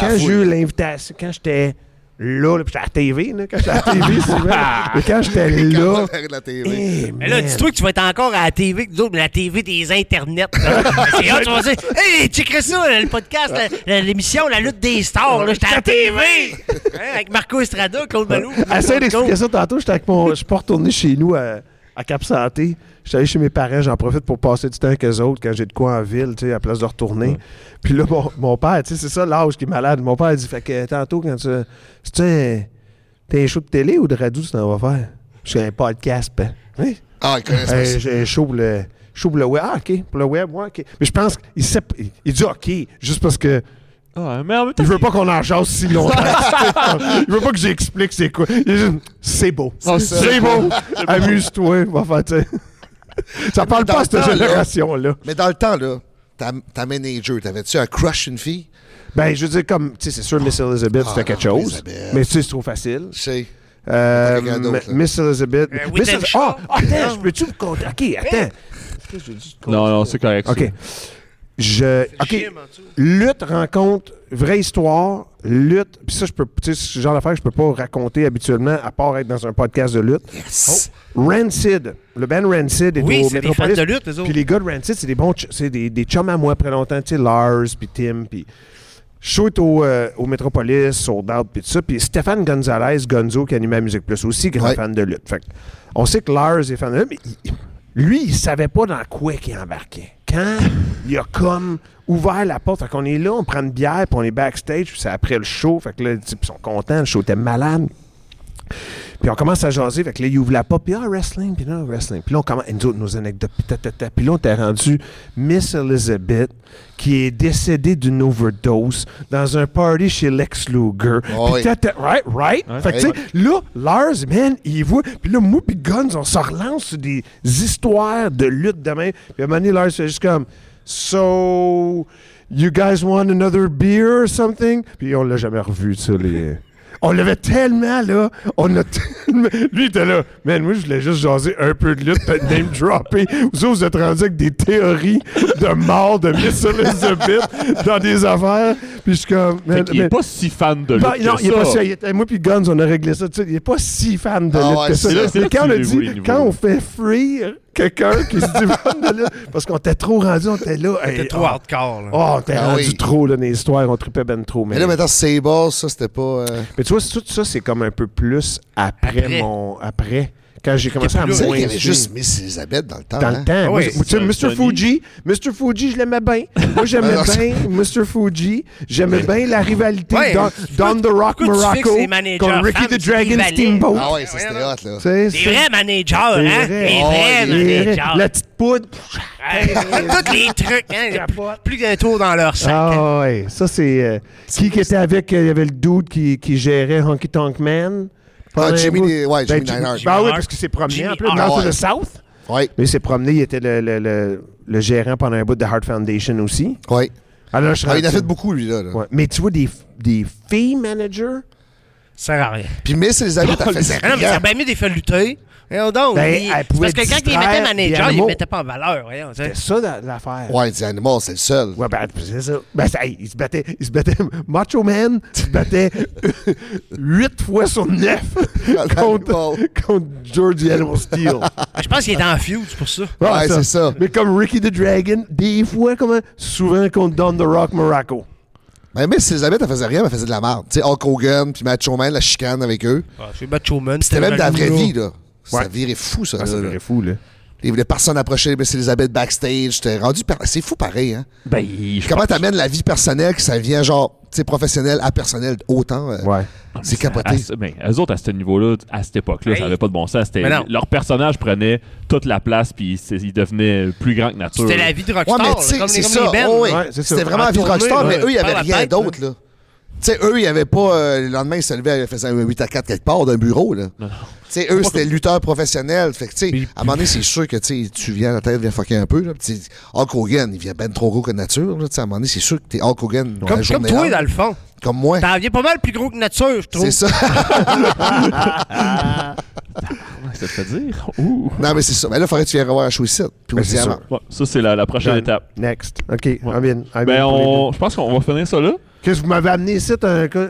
quand j'ai eu, l'invitation, quand j'étais là, là, puis j'étais à la TV, là, quand j'étais à la TV, souvent. mais quand j'étais là, la TV. eh, Mais là, dis-toi que tu vas être encore à la TV, que nous autres, mais la TV des internets. là. C'est là, tu vas dire, hey, checkerais ça, là, le podcast, l'émission La lutte des stars, là, j'étais à la TV. Hein, avec Marco Estrada, Claude Malou. Essaye d'expliquer ça tantôt. J'étais avec mon. Je suis pas retourné chez nous à, à Cap Santé. J'étais allé chez mes parents. J'en profite pour passer du temps avec eux autres quand j'ai de quoi en ville, tu sais, à place de retourner. Puis là, mon, mon père, tu sais, c'est ça l'âge qui est malade. Mon père dit Fait que tantôt, quand tu. Un. T'es un show de télé ou de radio tu t'en vas faire? Je suis un podcast, ben. Oui. Ah, ils Euh, ça. J'ai un show pour le. show pour le web. Ah, OK. Pour le web, ouais, OK. Mais je pense qu'il sait- il, il dit OK, juste parce que. Ah, mais en même temps, Il veut pas qu'on en jase si longtemps. il veut pas que j'explique c'est quoi. Il est juste, c'est beau. Ah, c'est c'est beau. beau. Amuse-toi. Va faire, tu sais. Ça parle Dans pas à le cette temps, là- génération-là. Mais dans le temps, là, ta, ta manager, t'avais-tu un crush une fille? Ben, je veux dire, comme, tu sais, c'est sûr, Miss Elizabeth, Ah, c'était quelque non, chose. Elizabeth. Mais tu sais, c'est trop facile. Je sais. Euh, Quelqu'un d'autre, là. Miss Elizabeth. Euh, Miss. Ah, attends, je peux-tu vous? OK, attends. Non, non, c'est correct. OK. Je. OK. Lutte, rencontre, vraie histoire, lutte. Puis ça, je peux. Tu sais, ce genre d'affaires que je peux pas raconter habituellement, à part être dans un podcast de lutte. Yes. Rancid. Le band Rancid est Oui, au c'est des Metropolis. fans de lutte, eux autres. Puis les gars de Rancid, c'est des bons. C'est des, des chums à moi après longtemps. Tu sais, Lars, puis Tim, puis. Show est au, euh, au Metropolis, Sold Out, puis tout ça. Puis Stéphane Gonzalez, Gonzo, qui animait à Musique Plus aussi, grand Ouais. fan de lutte. Fait que on sait que Lars est fan de lutte, mais il- lui, il savait pas dans quoi qu'il embarquait. Quand il a comme ouvert la porte, fait qu'on est là, on prend une bière, puis on est backstage, puis c'est après le show. Fait que là, ils sont contents, le show était malade. Puis on commence à jaser, fait que là, il ouvre la porte, puis ah, wrestling, puis là, wrestling. Puis là, on commence, et nous autres, nos anecdotes, puis ta, ta, ta. Puis là, on t'est rendu Miss Elizabeth, qui est décédée d'une overdose dans un party chez Lex Luger. Oh, Puis oui. ta, ta- right, right? Ouais. Fait que, tu sais, là, Lars, man, il voit, puis là, moi, puis Guns, on se relance sur des histoires de lutte demain. Puis à un moment donné, Lars fait juste comme, so, you guys want another beer or something? Puis on l'a jamais revu, ça, les. On l'avait tellement, là. On a tellement... Lui, il était là. Man, moi, je voulais juste jaser un peu de lutte, peut name dropper. Vous autres, vous êtes rendus avec des théories de mort de Miss Elizabeth dans des affaires. Puis je suis comme. Fait man, qu'il est man- pas si fan de lutte non, que non, il est ça. pas ça. Il était- moi puis Guns, on a réglé ça. Tu sais, il est pas si fan de Ah lutte ouais, que ça. là- Mais quand on a dit, quand on fait free quelqu'un qui se dit fan de lutte, parce qu'on était trop rendu, on était là. hey, C'était trop oh, hardcore, là. Oh, on était Ah rendu oui. trop là, dans les histoires, on tripait ben trop. Mais, Mais là, maintenant, Sable, ça, c'était pas. euh, mais tu vois, tout ça, c'est comme un peu plus après, Après. mon. Après. Quand j'ai commencé à me qu'il y avait juste Miss Elizabeth dans le temps. Dans hein? le temps. Oui, tu sais, c'est Mr. Fuji, Mr. Fuji, je l'aimais bien. Moi, j'aimais Ah, bien Mr. Fuji. J'aimais bien la rivalité Ouais, Don, Don the Rock Morocco contre Ricky the Dragon? Steamboat. Ah ouais, ça, c'était hot, là. C'est- vrais managers, c'est hein? vrai. Des Oh, vrais vrai. managers. La petite poudre. Tous les trucs, hein? Plus d'un tour dans leur sac. hein? Ah ouais, ça c'est... euh, qui était avec... euh, Il y avait le dude qui gérait Honky Tonk Man. Ah, Jimmy ouais, Jimmy Jim- Neidhart. Ben oui, parce qu'il s'est promené Jimmy en plus. North Ah the South. Oui, Mais il s'est promené, il était le, le, le, le gérant pendant un bout de Heart Foundation aussi. oui. Alors, je Ah, il en a fait beaucoup, lui, là. là. Ouais. Mais tu vois, des, des filles managers... Ça sert à rien. Puis Miss Elizabeth, elle faisait Ah non, mais ça a bien mieux des fait lutter. Voyons donc. Ben, il- elle pouvait parce que quand il mettait manager, il ne mettait pas en valeur. Voyons, tu sais. C'était ça la- l'affaire. Ouais, The Animal, c'est le seul. Ouais, ben, c'est ça. Ben, ça, hey, il se battait, il se battait, Macho Man se battait huit fois sur neuf contre, contre George the Animal Steel. Je pense qu'il était en feud, c'est pour ça. Ouais, c'est ça. Mais comme Ricky the Dragon, des fois, comment, souvent contre Don the Rock Morocco. Mais Miss Elizabeth, elle faisait rien, mais elle faisait de la merde. Tu sais, Hulk Hogan, puis Macho Man, la chicane avec eux. C'est Macho Man. C'était même de la vraie vie, là. Ça Ouais. virait fou, ça. Ah, ça là. virait fou, là. Il voulait personne approcher Miss Elizabeth backstage. C'était rendu. par- C'est fou pareil, hein. Ben, je Comment t'amènes la vie personnelle que ça vient, genre, tu sais, professionnel à personnel autant. euh, Ouais. C'est À, capoté. ce- ben, eux autres, à ce niveau-là, à cette époque-là, Hey. ça avait pas de bon sens. Mais. Leur personnage prenait toute la place, puis c'est- il devenait plus grand que nature. C'était la vie de Ouais, rockstar. mais là, tu sais, c'est ça. Oh, oui. Ouais, c'est ça. C'était vraiment En la vie de rockstar, ouais. mais eux, il n'y avait rien d'autre, là. Tu sais, eux, ils avaient pas. euh, le lendemain, ils se levaient, ils faisaient un 8 à 4 quelque part d'un bureau, là. Tu sais, eux, c'était lutteurs professionnels. Fait que, tu sais, à un moment donné, c'est sûr que, tu viens, la tête vient fucker un peu, là. Puis, tu sais, Hulk Hogan, il vient ben trop gros que nature, là. Tu sais, à un moment donné, c'est sûr que t'es Hulk Hogan. dans la Comme, toi, dans le fond. Comme moi. T'en viens pas mal plus gros que nature, je trouve. C'est ça. Ça fait dire? Ouh. Non, mais c'est ça. Mais là, il faudrait que tu viennes revoir à Chouissette. Puis Ben, aussi avant. Ouais, ça, c'est la, la prochaine Done. étape. Next. OK. I'm in. I'm in Ben, on... je pense qu'on va finir ça là. Qu'est-ce que vous m'avez amené ici?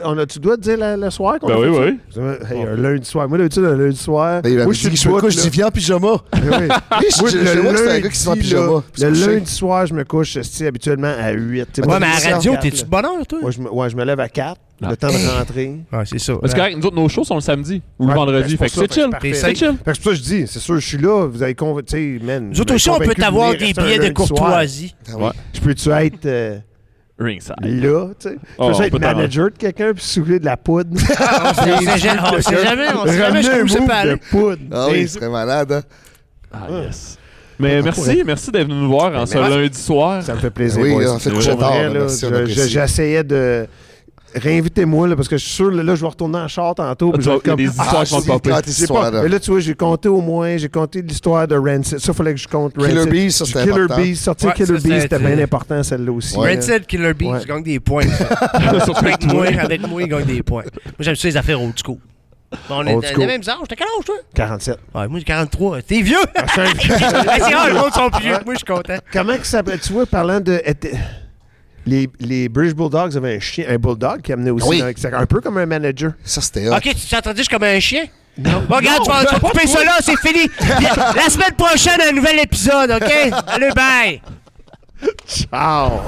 On a, tu dois te dire le, le soir qu'on Ben a oui, oui. ça? Hey, un lundi soir. Moi, d'habitude, un lundi soir. Ben, il moi, je suis le je couche, j'y viens en pyjama. Oui. Oui, je- Moi, je- le je un lundi, gars qui se met en là, pyjama. pour se Le lundi soir, je me couche habituellement à 8. Tu sais, Ouais, moi, mais à je la radio, t'es-tu de bonne heure, toi? Ouais, je me, ouais, je me lève à 4. Ah. Le temps de rentrer. Ouais, c'est ça. Parce que nous autres, nos shows sont le samedi ou le Ouais, ben, vendredi. c'est Fait que c'est chill. C'est chill. Fait que c'est pour ça que je dis, c'est sûr, je suis là, vous avez convaincu. Nous autres aussi, on peut t'avoir des billets de courtoisie. Ah. Je peux-tu être euh, Ringside. là, tu sais? Oh, je peux être manager de quelqu'un puis souffler de la poudre. On sait jamais, on sait jamais, on sait jamais move peut aller. de poudre. Ah oui, très malade. hein. Ah, yes. Mais merci, merci d'être venu nous voir en ce merci. lundi soir. Ça me fait plaisir. Oui, on fait coucher tard, je- je- J'essayais de. Réinvitez-moi, là, parce que je suis sûr, là, là, je vais retourner en char tantôt. puis Ah, je vais comme- des histoires Ah, qui j'ai pas-. Mais là, tu vois, j'ai compté au moins, j'ai compté l'histoire de Rancid. Ça, il fallait que je compte Killer Rancid. Bees, ça, c'était Killer important. Bees, sortir Ouais, Killer Bees, c'était- bien important, celle-là aussi. Set, Killer Bees, Ouais. je gagne des points. avec, moi, avec moi, il gagne des points. Moi, j'aime ça les affaires old school. Bon, on est les mêmes âges. T'as quel âge, toi? 47. Ouais, moi, j'ai 43. T'es vieux! Ah, Ah, c'est rare, les autres sont plus vieux que moi, je suis content. Comment que ça s'appelle? Tu vois, parlant de. Les, les British Bulldogs avaient un chien, un bulldog qui amenait aussi. Oui. dans- un peu comme un manager. Ça, c'était. Ok, tu t'es entendu, comme un chien? Non. Bon, regarde, tu vas, tu vas couper ça là, c'est fini. La semaine prochaine, un nouvel épisode, ok? Allez, bye! Ciao!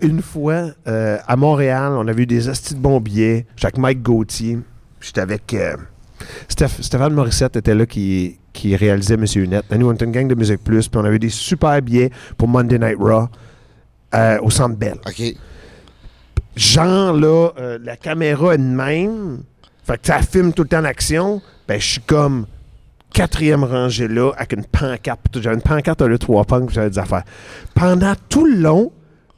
Une fois, euh, à Montréal, on avait eu des hosties de bons billets. J'étais avec Mike Gauthier. J'étais avec... euh, Stéphane Morissette était là qui, qui réalisait Monsieur Unette. Nous, on était une gang de Musique Plus. Puis on avait des super billets pour Monday Night Raw euh, au Centre Bell. OK. Genre, là, la caméra est de même. Fait que ça filme tout le temps l'action. Ben, je suis comme quatrième rangée là, avec une pancarte. J'avais une pancarte à le trois puis j'avais des affaires. Pendant tout le long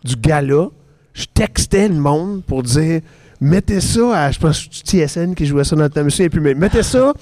du gala, je textais le monde pour dire mettez ça à, je pense, TSN qui jouait ça dans le temps, monsieur, et puis mettez ça.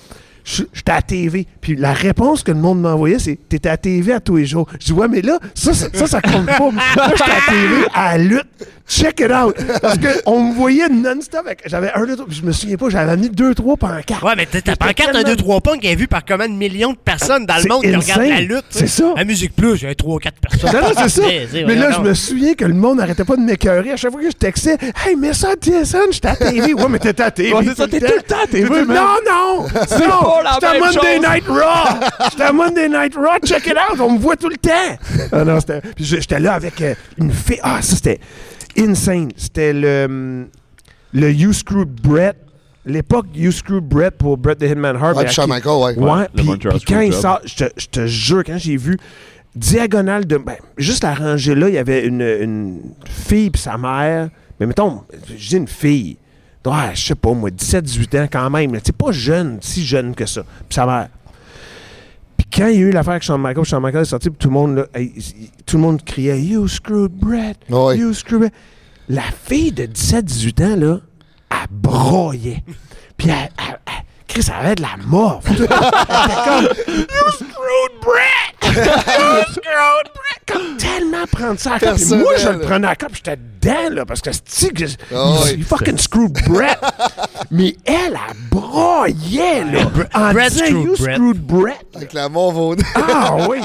J'étais à la TV. Puis la réponse que le monde m'envoyait, c'est T'étais à la TV à tous les jours. Je dis Ouais, mais là, ça, ça, ça, ça compte pas. Là, j'étais à la TV à la lutte. Check it out. Parce qu'on me voyait non-stop. avec- J'avais un, deux, trois. Je me souviens pas, j'avais amené deux, trois pancartes. Ouais, mais ta pancarte tellement- 1, 2, 3 punks est vue par combien de millions de personnes dans le monde qui regardent la lutte. C'est ça. La musique plus, a 3 4 personnes. C'est ça. Mais, Mais là, je me souviens que le monde n'arrêtait pas de m'écœurer. À chaque fois que je textais, Hey, mets ça à TSN, j'étais à TV. Ouais, mais t'étais à TV. Ouais, c'est ça, t'es tout le temps à TV. Non, non. C'est non. Pas la à même Monday chose. Night Raw. J'étais à Monday Night Raw. Check it out. On me voit tout le temps. Ah non, c'était. Puis j'étais là avec euh, une fille. Ah, ça, c'était insane. C'était le. hum, Le You Screwed Brett. L'époque You Screwed Brett pour Brett the Hitman Hart. Ouais, à Shawn Michaels, ouais. Ouais, Ouais, puis, puis quand il sort, je te, je te jure, quand j'ai vu diagonale de. Ben, juste la rangée là, il y avait une, une fille puis sa mère. Mais mettons, je dis une fille. Ouais, je sais pas, moi, 17-18 ans quand même. C'est pas jeune, si jeune que ça. Puis sa mère. Puis quand il y a eu l'affaire avec Shawn Michaels, Shawn Michaels est sorti, puis tout le monde, là, tout le monde criait You screwed Brett! You screwed Brett! La fille de 17-18 ans, là, elle broyait. Puis elle, elle- elle- Chris, avait de la était comme You screwed Brett! You screwed Brett! Comme tellement prendre ça à cœur. Puis moi, je le prenais à puis j'étais dedans, là, parce que c'est que je- Ah il- fucking screwed Brett. Mais elle, elle broyait, là. en Brett disant, screwed You Brett. screwed Brett. Avec la mort vaudée. Ah oui!